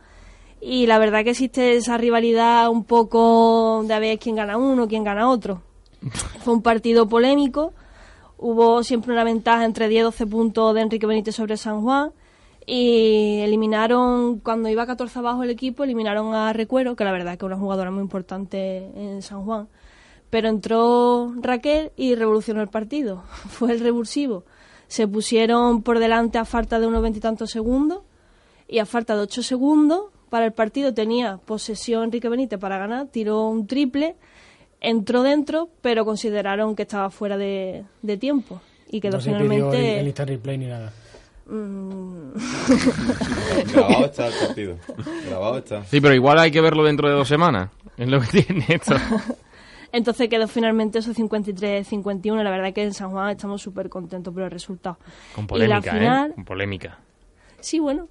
Y la verdad que existe esa rivalidad un poco de a ver quién gana uno, quién gana otro. Fue un partido polémico. Hubo siempre una ventaja entre 10 y 12 puntos de Enrique Benítez sobre San Juan. Y eliminaron, cuando iba 14 abajo el equipo, eliminaron a Recuero, que la verdad que es una jugadora muy importante en San Juan. Pero entró Raquel y revolucionó el partido. Fue el revulsivo. Se pusieron por delante a falta de unos veintitantos segundos y a falta de 8 segundos para el partido tenía posesión Enrique Benítez para ganar, tiró un triple, entró dentro, pero consideraron que estaba fuera de, de tiempo y quedó
No se el,
finalmente...
el instant replay ni nada.
mm,
Grabado está el partido. Grabado está.
Sí, pero igual hay que verlo dentro de dos semanas. Es lo que tiene esto.
Entonces quedó finalmente esos 53-51. La verdad que en San Juan estamos súper contentos por el resultado.
Con
y la
polémica,
final,
¿eh? Con polémica.
sí, bueno.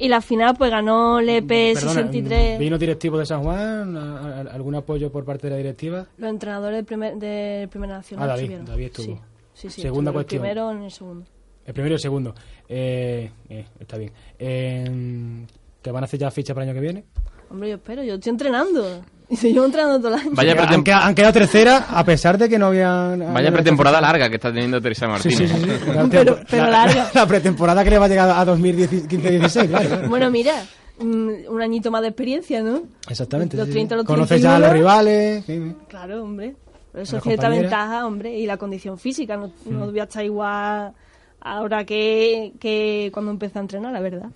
Y la final pues ganó Lepe
Perdona,
63.
¿Vino directivo de San Juan? ¿A- a- ¿Algún apoyo por parte de la directiva?
Los entrenadores del primer, del Primera Nacional
Ah, David. David estuvo.
Sí, sí, sí,
Segunda cuestión.
El primero en el segundo.
El primero y el segundo. Eh, eh, está bien. Eh, ¿Que van a hacer ya ficha para el año que viene?
Hombre, yo espero, yo estoy entrenando. Y se llevó entrenando todo el año.
Vaya,
han, quedado, han quedado tercera a pesar de que no habían...
vaya pretemporada larga que está teniendo Teresa Martínez.
sí, sí. sí. La,
Pero-
tempo-
pero
la-
larga.
la pretemporada que le va a llegar a 2015-16, claro.
Bueno, mira, mm, un añito más de experiencia, ¿no?
Exactamente.
Los
sí, sí.
30, los
Conoces ya a los
31.
rivales.
Claro, hombre. Pero eso es cierta ventaja, hombre. Y la condición física. No, no voy a estar igual ahora que, que cuando empecé a entrenar, la verdad.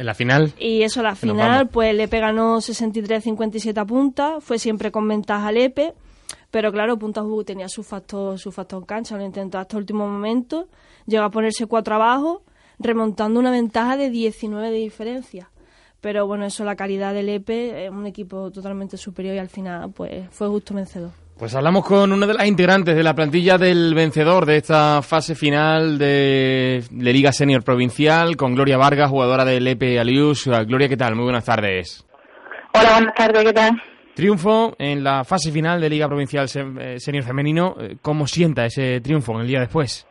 En la final,
Y eso, la final, pues Lepe ganó 63-57 puntas, fue siempre con ventaja Lepe, pero claro, Punta Hugo tenía su factor, su factor cancha, lo intentó hasta el último momento, llegó a ponerse cuatro abajo, remontando una ventaja de 19 de diferencia. Pero bueno, eso, la calidad del Lepe, es un equipo totalmente superior y al final, pues fue justo vencedor.
Pues hablamos con una de las integrantes de la plantilla del vencedor de esta fase final de, de Liga Senior Provincial, con Gloria Vargas, jugadora del EP Alius. Uh, Gloria, ¿qué tal? Muy buenas tardes.
Hola, buenas tardes, ¿qué tal?
Triunfo en la fase final de Liga Provincial eh, Senior Femenino. Eh, ¿Cómo sienta ese triunfo en el día después?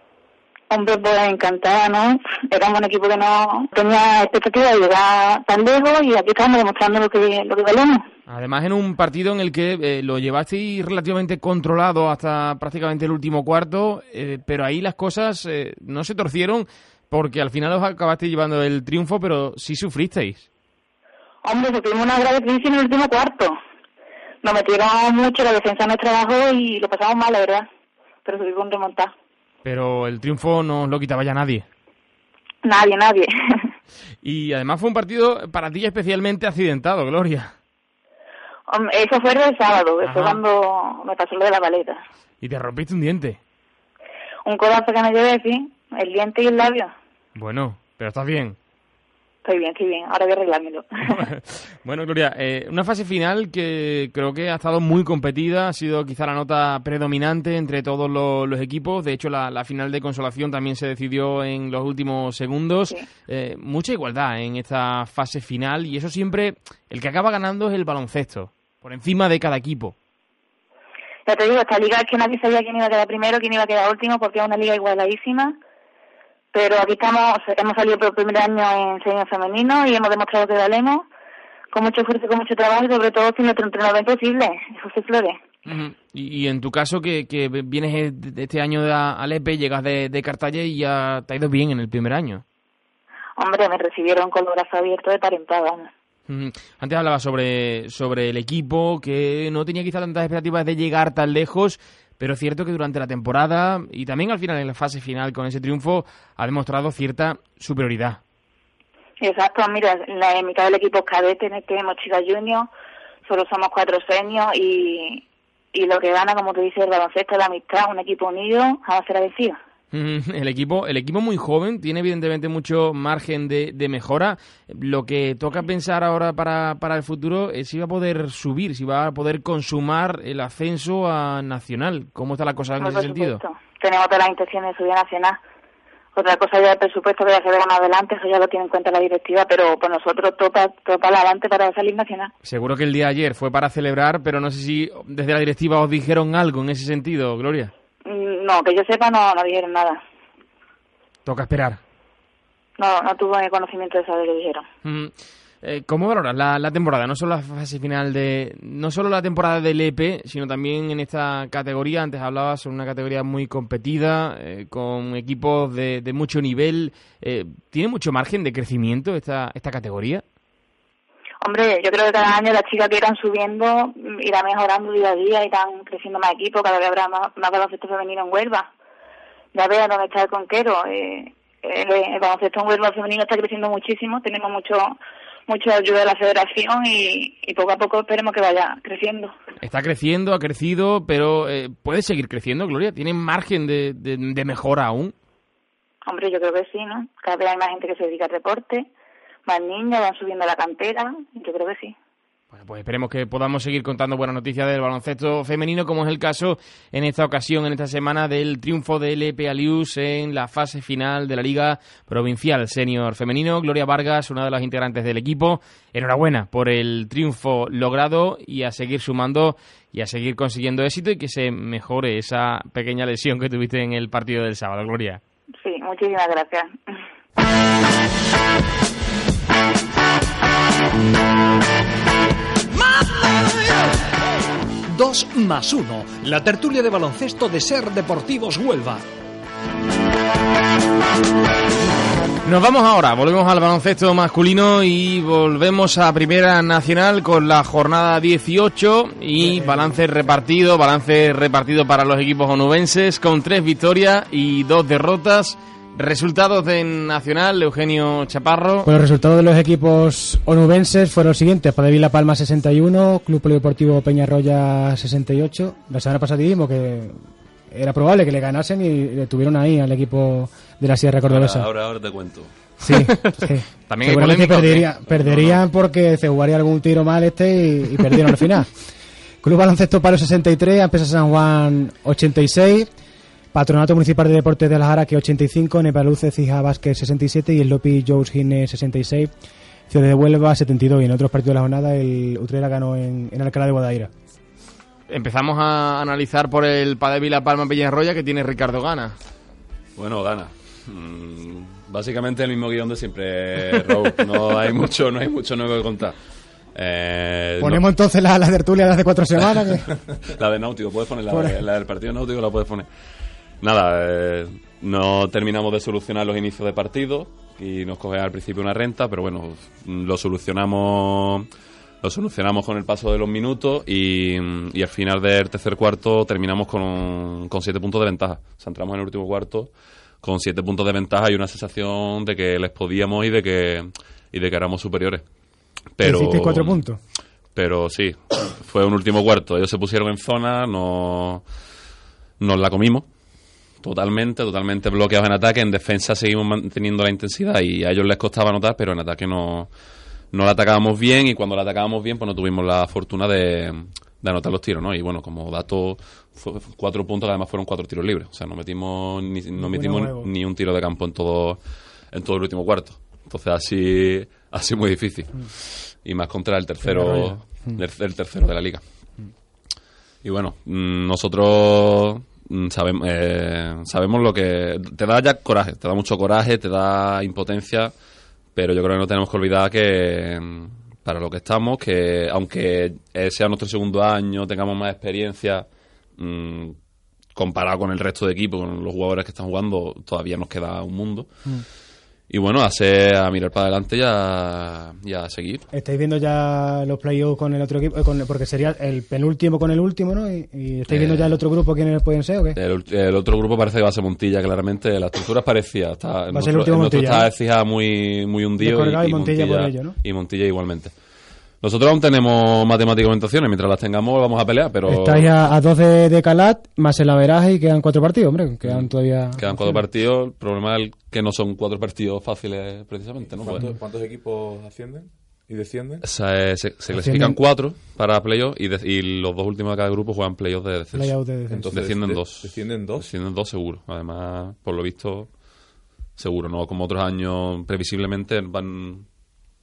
Hombre, pues encantada, ¿no? Éramos un equipo que no tenía expectativa de llegar tan lejos y aquí estamos demostrando lo que, lo que valemos.
Además, en un partido en el que eh, lo llevasteis relativamente controlado hasta prácticamente el último cuarto, eh, pero ahí las cosas eh, no se torcieron porque al final os acabasteis llevando el triunfo, pero sí sufristeis.
Hombre, sufrimos una grave crisis en el último cuarto. Nos metieron mucho, la defensa no trabajó y lo pasamos mal, la verdad. Pero subimos remontar.
Pero el triunfo no os lo quitaba ya nadie.
Nadie, nadie.
Y además fue un partido para ti especialmente accidentado, Gloria.
Eso fue el sábado,
Ajá.
cuando me pasó lo de la paleta.
Y te rompiste un diente.
Un codazo que me llevé, sí, el diente y el labio.
Bueno, pero estás bien.
Estoy bien, estoy bien, ahora voy a arreglármelo.
Bueno, Gloria, eh, una fase final que creo que ha estado muy competida, ha sido quizá la nota predominante entre todos los, los equipos. De hecho, la, la final de consolación también se decidió en los últimos segundos. Eh, mucha igualdad en esta fase final y eso siempre, el que acaba ganando es el baloncesto, por encima de cada equipo.
Ya te digo, esta liga es que nadie sabía quién iba a quedar primero, quién iba a quedar último, porque es una liga igualadísima. Pero aquí estamos, hemos salido por primer año en senior femenino y hemos demostrado que valemos, con mucho esfuerzo, con mucho trabajo y sobre todo sin nuestro entrenador imposible, José Flores.
Ujú. y, y en tu caso, que, que vienes este año de Alepe, llegas de, de Cartaya y ya te ha ido bien en el primer año.
Hombre, me recibieron con los brazos abiertos de par
Antes hablaba sobre, sobre el equipo, que no tenía quizá tantas expectativas de llegar tan lejos, pero es cierto que durante la temporada y también al final en la fase final con ese triunfo ha demostrado cierta superioridad.
Exacto, mira, la mitad del equipo cadete, en tenemos chicas junior, solo somos cuatro senios y, y lo que gana, como te dice, el baloncesto, la amistad, un equipo unido, jamás será vencido.
El equipo, el equipo muy joven, tiene evidentemente mucho margen de, de mejora. Lo que toca pensar ahora para, para el futuro es si va a poder subir, si va a poder consumar el ascenso a nacional. ¿Cómo está la cosa en ese sentido?
Tenemos todas las intenciones de subir a nacional. Otra cosa ya el presupuesto que ya se verá más adelante, eso ya lo tiene en cuenta la directiva, pero por nosotros topa, topa adelante para salir nacional.
Seguro que el día de ayer fue para celebrar, pero no sé si desde la directiva os dijeron algo en ese sentido, Gloria.
No, que yo sepa, no, no dijeron nada.
Toca esperar.
No, no tuve conocimiento de lo que dijeron.
Mm, eh, ¿Cómo valoras la, la temporada? No solo la fase final de. No solo la temporada del EP, sino también en esta categoría. Antes hablabas sobre una categoría muy competida, eh, con equipos de, de mucho nivel. Eh, ¿Tiene mucho margen de crecimiento esta, esta categoría?
Hombre, yo creo que cada año las chicas que irán subiendo mm, irán mejorando día a día, irán creciendo más equipos, cada vez habrá más, más baloncesto femenino en Huelva. Ya vean dónde está el conquero. Eh, el, el baloncesto en Huelva femenino está creciendo muchísimo, tenemos mucho mucha ayuda de la federación y, y poco a poco esperemos que vaya creciendo.
Está creciendo, ha crecido, pero eh, ¿puede seguir creciendo, Gloria? ¿Tiene margen de, de, de mejora aún?
Hombre, yo creo que sí, ¿no? Cada vez hay más gente que se dedica al deporte, más niños van subiendo a la cantera, yo creo que sí.
Bueno, pues esperemos que podamos seguir contando buenas noticias del baloncesto femenino, como es el caso en esta ocasión, en esta semana, del triunfo del EP Alius en la fase final de la Liga Provincial Senior Femenino. Gloria Vargas, una de las integrantes del equipo. Enhorabuena por el triunfo logrado y a seguir sumando y a seguir consiguiendo éxito y que se mejore esa pequeña lesión que tuviste en el partido del sábado, Gloria.
Sí, muchísimas gracias.
My love
más uno, la tertulia de baloncesto de Ser Deportivos Huelva.
Nos vamos ahora, volvemos al baloncesto masculino y volvemos a Primera Nacional con la jornada 18 y balance repartido, balance repartido para los equipos onubenses con tres victorias y dos derrotas. Resultados de Nacional, Eugenio Chaparro.
Pues los resultados de los equipos onubenses fueron los siguientes. Padevila Palma 61, Club Polideportivo Peñarroya 68. La semana pasada dijimos que era probable que le ganasen y le tuvieron ahí al equipo de la Sierra Cordobesa.
Ahora, ahora te cuento.
Sí, sí.
También hay
Seguramente perdería- perderían porque se jugaría algún tiro mal este y, y perdieron al final. Club Baloncesto Palo 63, Ampesa San Juan 86, Patronato Municipal de Deportes de La Jara que 85, Nepaluce Cija Vázquez 67 y el Lopi Jones Gine 66, Ciudad de Huelva 72 y en otros partidos de la jornada el Utrera ganó en, en Alcalá de Guadaira.
Empezamos a analizar por el Padevila Palma Peñarroya que tiene Ricardo Gana.
Bueno, gana. Mm, básicamente el mismo guion de siempre, Raúl. No hay mucho, no hay mucho nuevo que contar. Eh, no-
Ponemos entonces la, la tertulia de hace cuatro semanas. que-
la de Náutico, puedes poner la, la del partido Náutico, la puedes poner. Nada, eh, no terminamos de solucionar los inicios de partido y nos coge al principio una renta, pero bueno, lo solucionamos lo solucionamos con el paso de los minutos y, y al final del tercer cuarto terminamos con, con siete puntos de ventaja. O sea, entramos en el último cuarto con siete puntos de ventaja y una sensación de que les podíamos y de que, y de que éramos superiores. Pero,
Hicisteis cuatro puntos.
pero sí, fue un último cuarto. Ellos se pusieron en zona, no, nos la comimos. Totalmente, totalmente bloqueados en ataque. En defensa seguimos manteniendo la intensidad y a ellos les costaba anotar, pero en ataque no, no la atacábamos bien y cuando la atacábamos bien, pues no tuvimos la fortuna de, de anotar los tiros, ¿no? Y bueno, como dato, fue- cuatro puntos, que además fueron cuatro tiros libres. O sea, no metimos ni, no metimos ni un tiro de campo en todo, en todo el último cuarto. Entonces así, así muy difícil. Y más contra el tercero, el, el tercero de la liga. Y bueno, mm, nosotros mm, sabemos, eh, sabemos lo que... Te da ya coraje, te da mucho coraje, te da impotencia, pero yo creo que no tenemos que olvidar que mm, para lo que estamos, que aunque eh, sea nuestro segundo año, tengamos más experiencia, mm, comparado con el resto de equipo, con los jugadores que están jugando, todavía nos queda un mundo. Y bueno, a, hacer- a mirar para adelante y a, y a seguir.
Estáis viendo ya los playoffs con el otro equipo, eh, con- porque sería el penúltimo con el último, ¿no? Y, y estáis viendo
Eh,
ya el otro grupo quiénes pueden ser o qué?
El, el otro grupo parece que va a ser Montilla, claramente. La estructura es parecida. Está,
Va a ser el último Montilla,
está
¿no?
Muy, muy hundido.
Y Montilla por ello, ¿no?
y Montilla igualmente. Nosotros aún tenemos matemáticamente opciones. Mientras las tengamos, vamos a pelear, pero
Estáis a, a 12 de Calat, más el averaje y quedan cuatro partidos, hombre. Quedan todavía.
quedan cuatro partidos. El problema es que no son cuatro partidos fáciles, precisamente. ¿no?
¿Cuántos,
Pues,
cuántos equipos ascienden y descienden?
o sea, eh, se, se clasifican cuatro para playoff y, de- y los dos últimos de cada grupo juegan playoff de descenso.
Playoff de descenso.
Entonces,
descienden
de-
dos.
descienden dos.
Descienden dos seguro. Además, por lo visto, seguro. No como otros años, previsiblemente van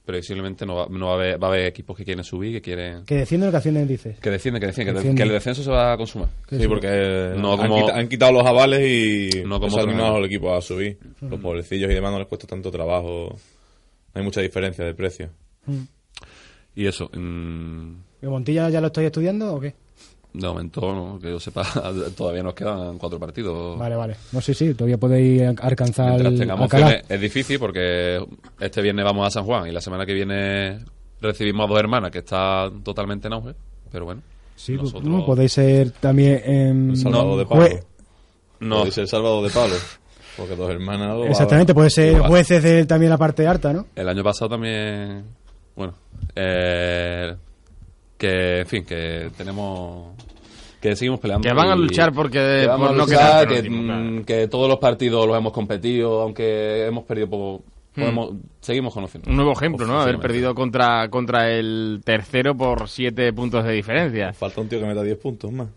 previsiblemente no, va, no va, a haber, va a haber equipos que quieren subir, que quieren
Que descienden o que ascienden, dices.
que descienden, que descienden, que, el descenso se va a consumar.
Que
Sí, porque
No
han,
como-
quita- han quitado los avales y
No como
eso ha
otros
animado al equipo a subir. Los pobrecillos y demás no les cuesta tanto trabajo. No hay mucha diferencia de precio.
Y eso, mm,
¿Y Montilla ya lo estoy estudiando o qué?
De momento, no, que yo sepa, todavía nos quedan cuatro partidos.
Vale, vale. No sé, sí, todavía podéis alcanzar
Mientras
el
tengamos opciones, es difícil porque este viernes vamos a San Juan y la semana que viene recibimos a dos hermanas que está totalmente en auge, pero bueno.
Sí, pues,
nosotros-
no, podéis ser también en...
El Salvador
no,
de Pablo.
jue-
No,
Puede ser Salvador de Palo. Porque dos hermanas...
Exactamente, puede ser
Igual.
jueces de también la parte alta, ¿no?
El año pasado también, bueno, eh, que, en fin, que tenemos, que seguimos peleando.
Que van a luchar porque
que vamos
por
a
no
luchar,
quedar
que,
penúltimo,
mm,
claro.
que todos los partidos los hemos competido, aunque hemos perdido poco, podemos, seguimos conociendo.
Un nuevo ejemplo, ¿no? Haber perdido contra, contra el tercero por siete puntos de diferencia.
Falta un tío que meta 10 puntos más.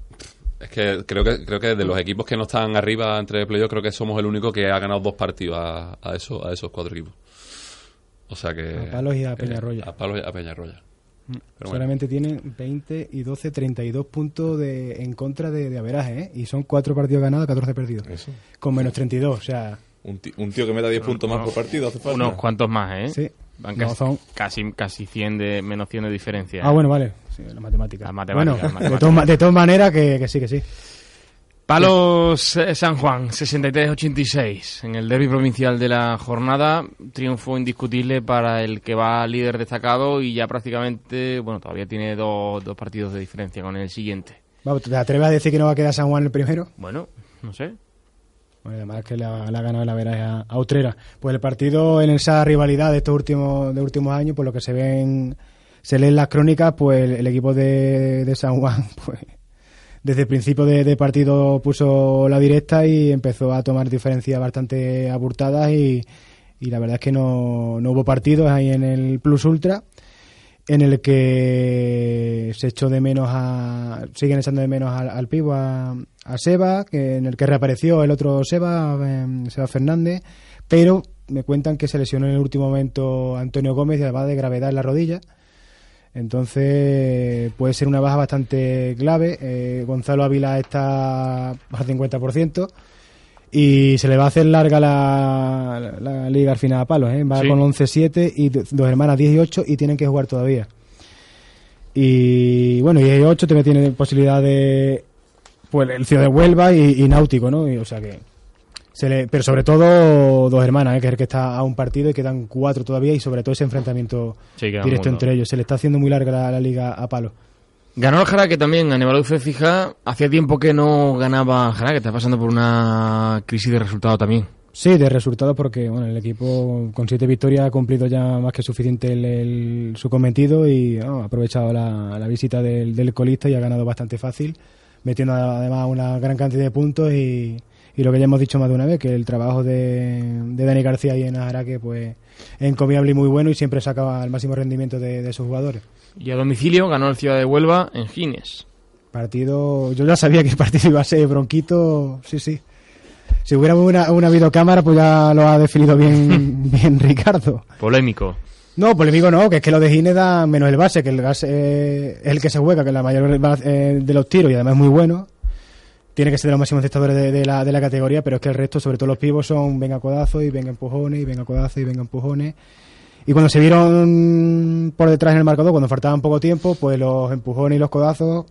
Es que creo que creo que de los equipos que no están arriba entre playoffs, creo que somos el único que ha ganado dos partidos a, a, esos, a esos cuatro equipos. O sea que...
A Palos y a
que-
Peñarroya.
A Palos y a Peñarroya. Pero bueno.
Solamente tienen 20 y 12, 32 puntos de, en contra de, de averaje, ¿eh? Y son 4 partidos ganados, 14 perdidos.
Eso.
Con menos 32, o sea...
Un, ti- un tío que meta 10 puntos más por partido hace falta.
Unos cuantos más, ¿eh?
Sí.
Van
No,
casi,
son-
casi, casi 100 de, menos 100 de diferencia.
Ah, bueno, vale. sí, la matemática.
La matemática,
bueno,
la
de
matemática.
todas ma- de todas maneras que, que sí, que sí.
Palos eh, San Juan, 63-86. En el derby provincial de la jornada, triunfo indiscutible para el que va líder destacado y ya prácticamente, bueno, todavía tiene dos, dos partidos de diferencia con el siguiente.
¿Te atreves a decir que no va a quedar San Juan el primero?
Bueno, no sé.
Bueno, además que la, la ha ganado la vera a, a Utrera. Pues el partido en esa rivalidad de estos últimos de últimos años, por lo que se ven se leen las crónicas, pues el, el equipo de, de San Juan, pues desde el principio de, partido puso la directa y empezó a tomar diferencias bastante abultadas y, la verdad es que no, hubo partidos ahí en el Plus Ultra en el que se echó de menos a siguen echando de menos al, al pivo a, a Seba que en el que reapareció el otro Seba eh, Seba Fernández pero me cuentan que se lesionó en el último momento Antonio Gómez y además de gravedad en la rodilla entonces puede ser una baja bastante clave eh, Gonzalo Ávila está al 50% y se le va a hacer larga la, la, la liga al final a palos, ¿eh? va
Sí.
con 11-7 y dos hermanas 10 y 8 y tienen que jugar todavía. Y bueno, 10 y 8 también tiene posibilidad de pues el Ciudad de Huelva y, y Náutico, ¿no? Y, o sea que se le, pero sobre todo dos hermanas, ¿eh? que es el que está a un partido y quedan cuatro todavía y sobre todo ese enfrentamiento
Sí,
directo entre ellos. Se le está haciendo muy larga la, la liga a palos.
Ganó el Jaraque también, Aníbal fija. Hacía tiempo que no ganaba Jaraque, está pasando por una crisis de resultado también.
Sí, de resultados porque bueno, el equipo con siete victorias ha cumplido ya más que suficiente el, el- su cometido y ha aprovechado la, la visita del, del colista y ha ganado bastante fácil, metiendo además una gran cantidad de puntos y, y lo que ya hemos dicho más de una vez, que el trabajo de, de Dani García y en Ajaraque pues, es encomiable y muy bueno y siempre saca el máximo rendimiento de, de sus jugadores.
Y a domicilio ganó el Ciudad de Huelva en Gines.
Partido, yo ya sabía que el partido iba a ser bronquito, sí, sí. Si hubiera una, una videocámara, pues ya lo ha definido bien, bien Ricardo.
Polémico.
No, polémico no, que es que lo de Gine da menos el base, que el gas eh, es el que se juega, que la mayor eh, de los tiros y además es muy bueno. Tiene que ser de los máximos encestadores de, de la, de la categoría, pero es que el resto, sobre todo los pivos, son venga codazo y venga empujones y venga codazo y venga empujones. Y cuando se vieron por detrás en el marcador, cuando faltaban poco tiempo, pues los empujones y los codazos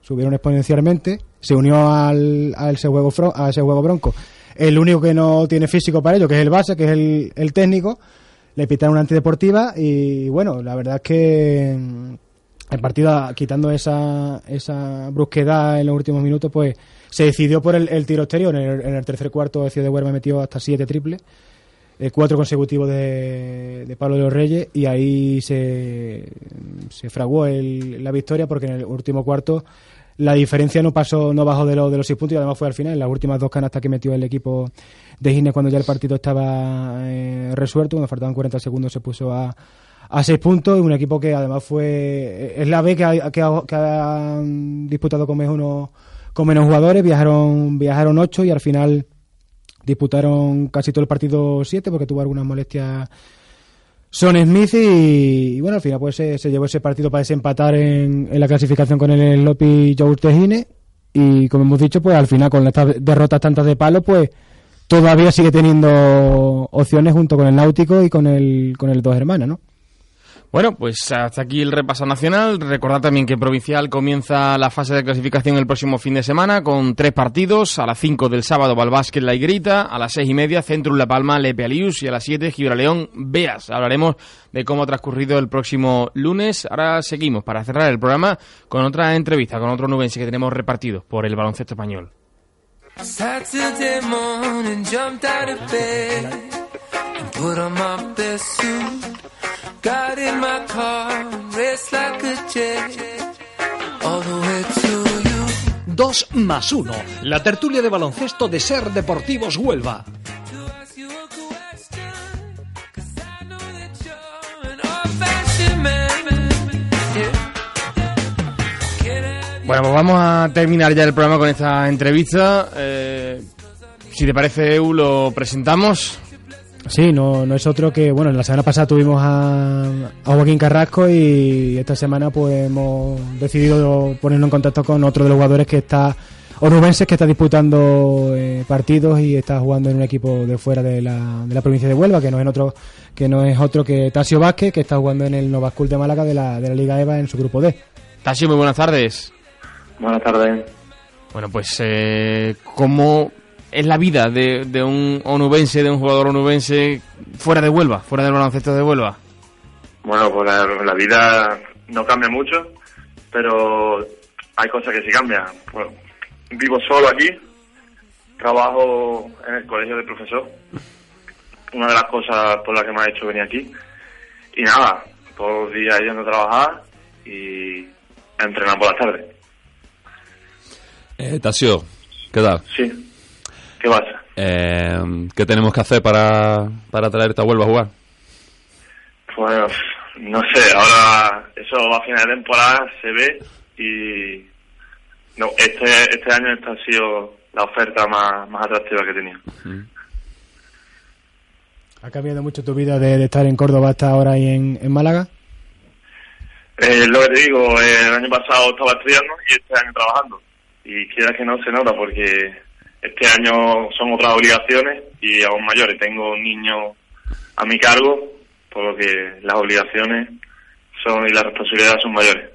subieron exponencialmente. Se unió al, a, ese juego a ese juego bronco. El único que no tiene físico para ello, que es el base, que es el, el técnico, le pitaron una antideportiva y bueno, la verdad es que el partido, quitando esa, esa brusquedad en los últimos minutos, pues se decidió por el, el tiro exterior. En el, en el tercer cuarto, el de Huelva metió hasta siete triples, eh, cuatro consecutivos de, de Pablo de los Reyes, y ahí se, se fraguó el- la victoria porque en el último cuarto la diferencia no pasó, no bajó de, lo- de los seis puntos y además fue al final, en las últimas dos canastas que metió el equipo de Gines cuando ya el partido estaba eh, resuelto, cuando faltaban 40 segundos se puso a, a seis puntos y un equipo que además fue es la B que ha, disputado con menos, jugadores viajaron viajaron ocho y al final disputaron casi todo el partido siete porque tuvo algunas molestias Son Smith y, bueno al final pues se, llevó ese partido para desempatar en, la clasificación con el Lopi Joe Tejine y como hemos dicho pues al final con estas derrotas tantas de palo pues todavía sigue teniendo opciones junto con el Náutico y con el con el Dos Hermanas, ¿no?
Bueno, pues hasta aquí el repaso nacional. Recordad también que Provincial comienza la fase de clasificación el próximo fin de semana con tres partidos. A las 5 del sábado Balbásquet La Igrita, a las seis y media Centrum La Palma Lepe Alius y a las 7 Gibraleón Beas. Hablaremos de cómo ha transcurrido el próximo lunes. Ahora seguimos para cerrar el programa con otra entrevista con otro nubense que tenemos repartido por el baloncesto español.
Got in my car, raced like a jet all the way to you.
2 más 1. La tertulia de baloncesto de Ser Deportivos Huelva.
Bueno, pues vamos a terminar ya el programa con esta entrevista. Eh, si te parece, Eu, lo presentamos.
Sí, no, no es otro que, bueno, la semana pasada tuvimos a, a Joaquín Carrasco y esta semana pues hemos decidido ponernos en contacto con otro de los jugadores que está, onubenses que está disputando eh, partidos y está jugando en un equipo de fuera de la, de la provincia de Huelva, que no es otro que no es otro que Tasio Vázquez, que está jugando en el Nova School de Málaga de la, de la Liga EVA en su grupo D.
Tasio, muy buenas tardes.
Buenas tardes.
Bueno, pues, eh, ¿cómo es la vida de, de un onubense, de un jugador onubense fuera de Huelva, fuera del baloncesto de Huelva?
Bueno, pues la, la vida no cambia mucho, pero hay cosas que sí cambian. Bueno, vivo solo aquí, trabajo en el colegio de profesor, una de las cosas por las que me ha hecho venir aquí. Y nada, todos los días yendo a trabajar y a entrenar por la tarde.
Eh, Tasio, ¿qué tal?
Sí. ¿Qué pasa?
Eh, ¿Qué tenemos que hacer para, para traerte a Huelva a jugar?
Bueno, no sé, ahora eso a final de temporada se ve y no este este año esta ha sido la oferta más, más atractiva que he tenido.
¿Ha cambiado mucho tu vida de, de estar en Córdoba hasta ahora ahí en, en Málaga?
Eh, lo que te digo, eh, el año pasado estaba estudiando y este año trabajando. Y quiera que no se nota porque este año son otras obligaciones y aún mayores. Tengo un niño a mi cargo, por lo que las obligaciones son y las responsabilidades son mayores.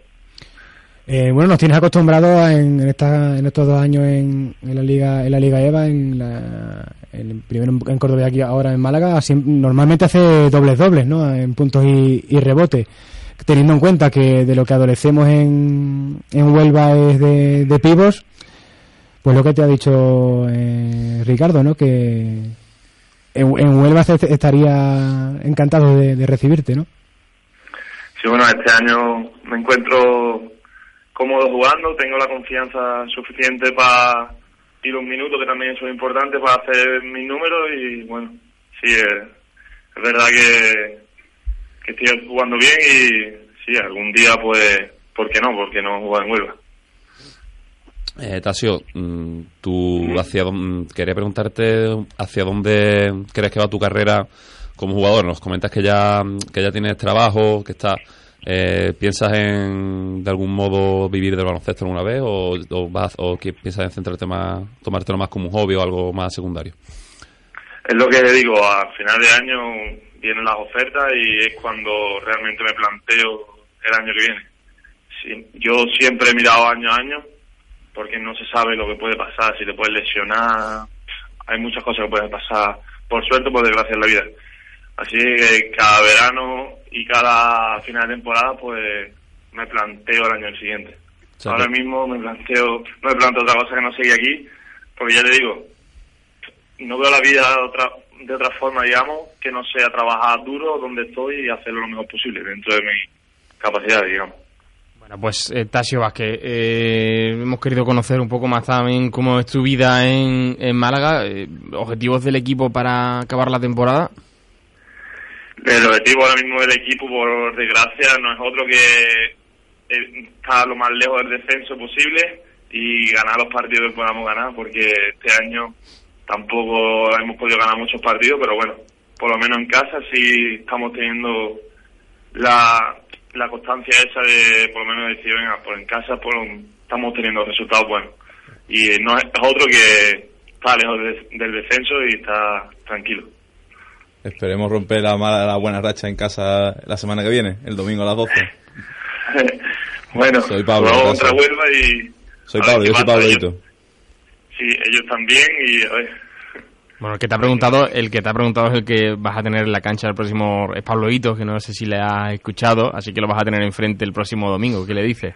Eh, bueno, nos tienes acostumbrados en, en, esta- en estos dos años en, en la liga en la liga EVA, en la, en, primero en, Córdoba y aquí ahora en Málaga. normalmente hace dobles dobles, ¿no? En puntos y, y rebotes. Teniendo en cuenta que de lo que adolecemos en, en Huelva es de, de pivos, pues lo que te ha dicho eh, Ricardo, ¿no? Que en, en Huelva estaría encantado de, recibirte, ¿no?
Sí, bueno, este año me encuentro cómodo jugando, tengo la confianza suficiente para ir un minuto, que también es muy importante, para hacer mis números y bueno, sí, es, es verdad que, que estoy jugando bien y sí, algún día pues, ¿por qué no? Porque no jugar en Huelva.
Eh, Tasio, mm, tú hacia dónde, quería preguntarte hacia dónde crees que va tu carrera como jugador. Nos comentas que ya, que ya tienes trabajo, que está, eh, ¿piensas en de algún modo vivir del baloncesto alguna vez o, vas, o piensas en centrarte más, tomártelo más como un hobby o algo más secundario?
Es lo que digo, a final de año vienen las ofertas y es cuando realmente me planteo el año que viene. Yo siempre he mirado año a año porque no se sabe lo que puede pasar, si te puedes lesionar, hay muchas cosas que pueden pasar, por suerte o por desgracia en la vida. Así que cada verano y cada final de temporada pues me planteo el año siguiente. Ahora mismo me planteo, no me planteo otra cosa que no seguir aquí, porque ya te digo, no veo la vida de otra, de otra forma, digamos, que no sea trabajar duro donde estoy y hacerlo lo mejor posible dentro de mi capacidad, digamos.
Pues eh, Tasio Vázquez, eh, hemos querido conocer un poco más también cómo es tu vida en, en Málaga, eh, objetivos del equipo para acabar la temporada.
El objetivo ahora mismo del equipo, por desgracia, no es otro que eh, estar lo más lejos del descenso posible y ganar los partidos que podamos ganar, porque este año tampoco hemos podido ganar muchos partidos, pero bueno, por lo menos en casa sí estamos teniendo la, la constancia esa de por lo menos decir, venga, pues en casa por, estamos teniendo resultados buenos. Y no es, es otro que está lejos de- del descenso y está tranquilo.
Esperemos romper la mala, la buena racha en casa la semana que viene, el domingo a las 12.
bueno,
Soy Pablo,
contra Huelva y...
Soy Pablo, yo soy. Pablito.
Sí, ellos también y a ver...
Bueno, el que te ha preguntado, el que te ha preguntado es el que vas a tener en la cancha el próximo, es Pablo Hito, que no sé si le has escuchado, así que lo vas a tener enfrente el próximo domingo. ¿Qué le dices?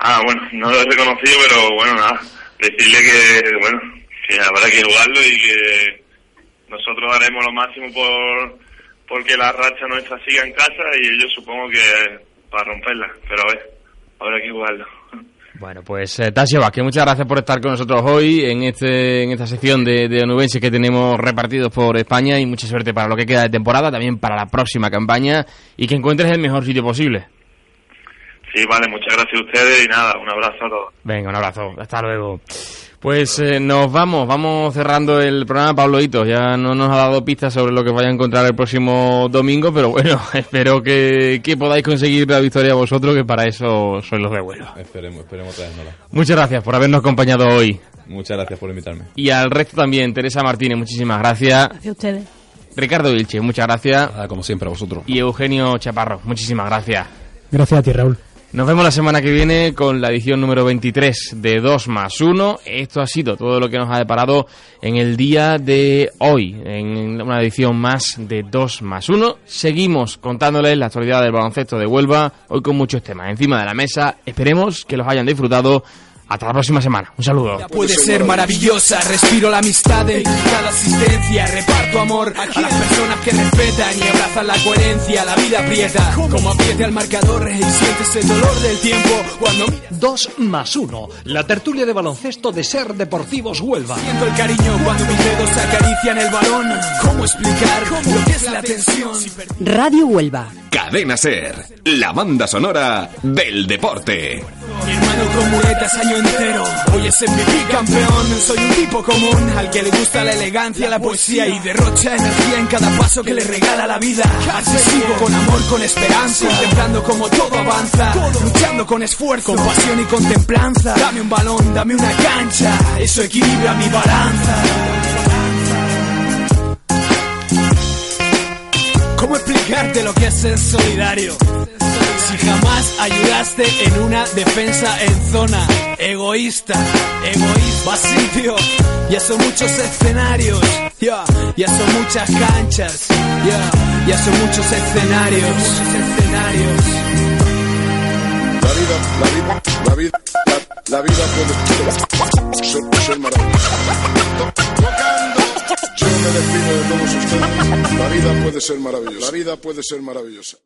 Ah, bueno, no lo he reconocido, pero bueno, nada. Decirle que, bueno, que habrá que jugarlo y que nosotros haremos lo máximo por porque la racha nuestra siga en casa y ellos supongo que para romperla. Pero a ver, habrá que jugarlo.
Bueno, pues eh, Tasio Vázquez, muchas gracias por estar con nosotros hoy en este en esta sección de, de onubenses que tenemos repartidos por España y mucha suerte para lo que queda de temporada, también para la próxima campaña y que encuentres el mejor sitio posible.
Sí, vale, muchas gracias a ustedes y nada, un abrazo a todos.
Venga, un abrazo. Hasta luego. Pues eh, nos vamos, vamos cerrando el programa, Pablo Hito. Ya no nos ha dado pistas sobre lo que vaya a encontrar el próximo domingo, pero bueno, espero que, que podáis conseguir la victoria vosotros, que para eso sois los de vuelo.
Esperemos, esperemos traérnosla.
Muchas gracias por habernos acompañado hoy.
Muchas gracias por invitarme.
Y al resto también, Teresa Martínez, muchísimas gracias.
Gracias a ustedes.
Ricardo Vilche, muchas gracias.
como siempre, a vosotros.
Y Eugenio Chaparro, muchísimas gracias.
Gracias a ti, Raúl.
Nos vemos la semana que viene con la edición número 23 de 2 más 1. Esto ha sido todo lo que nos ha deparado en el día de hoy, en una edición más de 2 más 1. Seguimos contándoles la actualidad del baloncesto de Huelva, hoy con muchos temas encima de la mesa. Esperemos que los hayan disfrutado. Hasta la próxima semana. Un saludo.
Puede ser maravillosa, respiro la amistad en cada asistencia, reparto amor a las personas que respetan y abrazan la coherencia, la vida aprieta, como apriete al marcador y sientes el dolor del tiempo cuando
2 más 1. La tertulia de baloncesto de Ser Deportivos Huelva.
siento el cariño cuando mis dedos acarician el balón. ¿Cómo explicar lo que es la tensión?
Radio Huelva.
Cadena Ser, la banda sonora del deporte.
Mi hermano con muletas entero, hoy es MVP campeón. Soy un tipo común al que le gusta la elegancia, la poesía y derrocha energía en cada paso que le regala la vida. Así sigo con amor, con esperanza, contemplando como todo avanza, luchando con esfuerzo, con pasión y con templanza. Dame un balón, dame una cancha, eso equilibra mi balanza. ¿Cómo explicarte lo que es ser solidario? Si jamás ayudaste en una defensa en zona egoísta, egoísta, vacío, ya son muchos escenarios, ya, ya son muchas canchas, ya, ya son muchos escenarios.
La vida, la vida, la vida, la, vida puede ser, ser maravillosa. Yo me despido de todos ustedes. La vida puede ser maravillosa. La vida puede ser maravillosa.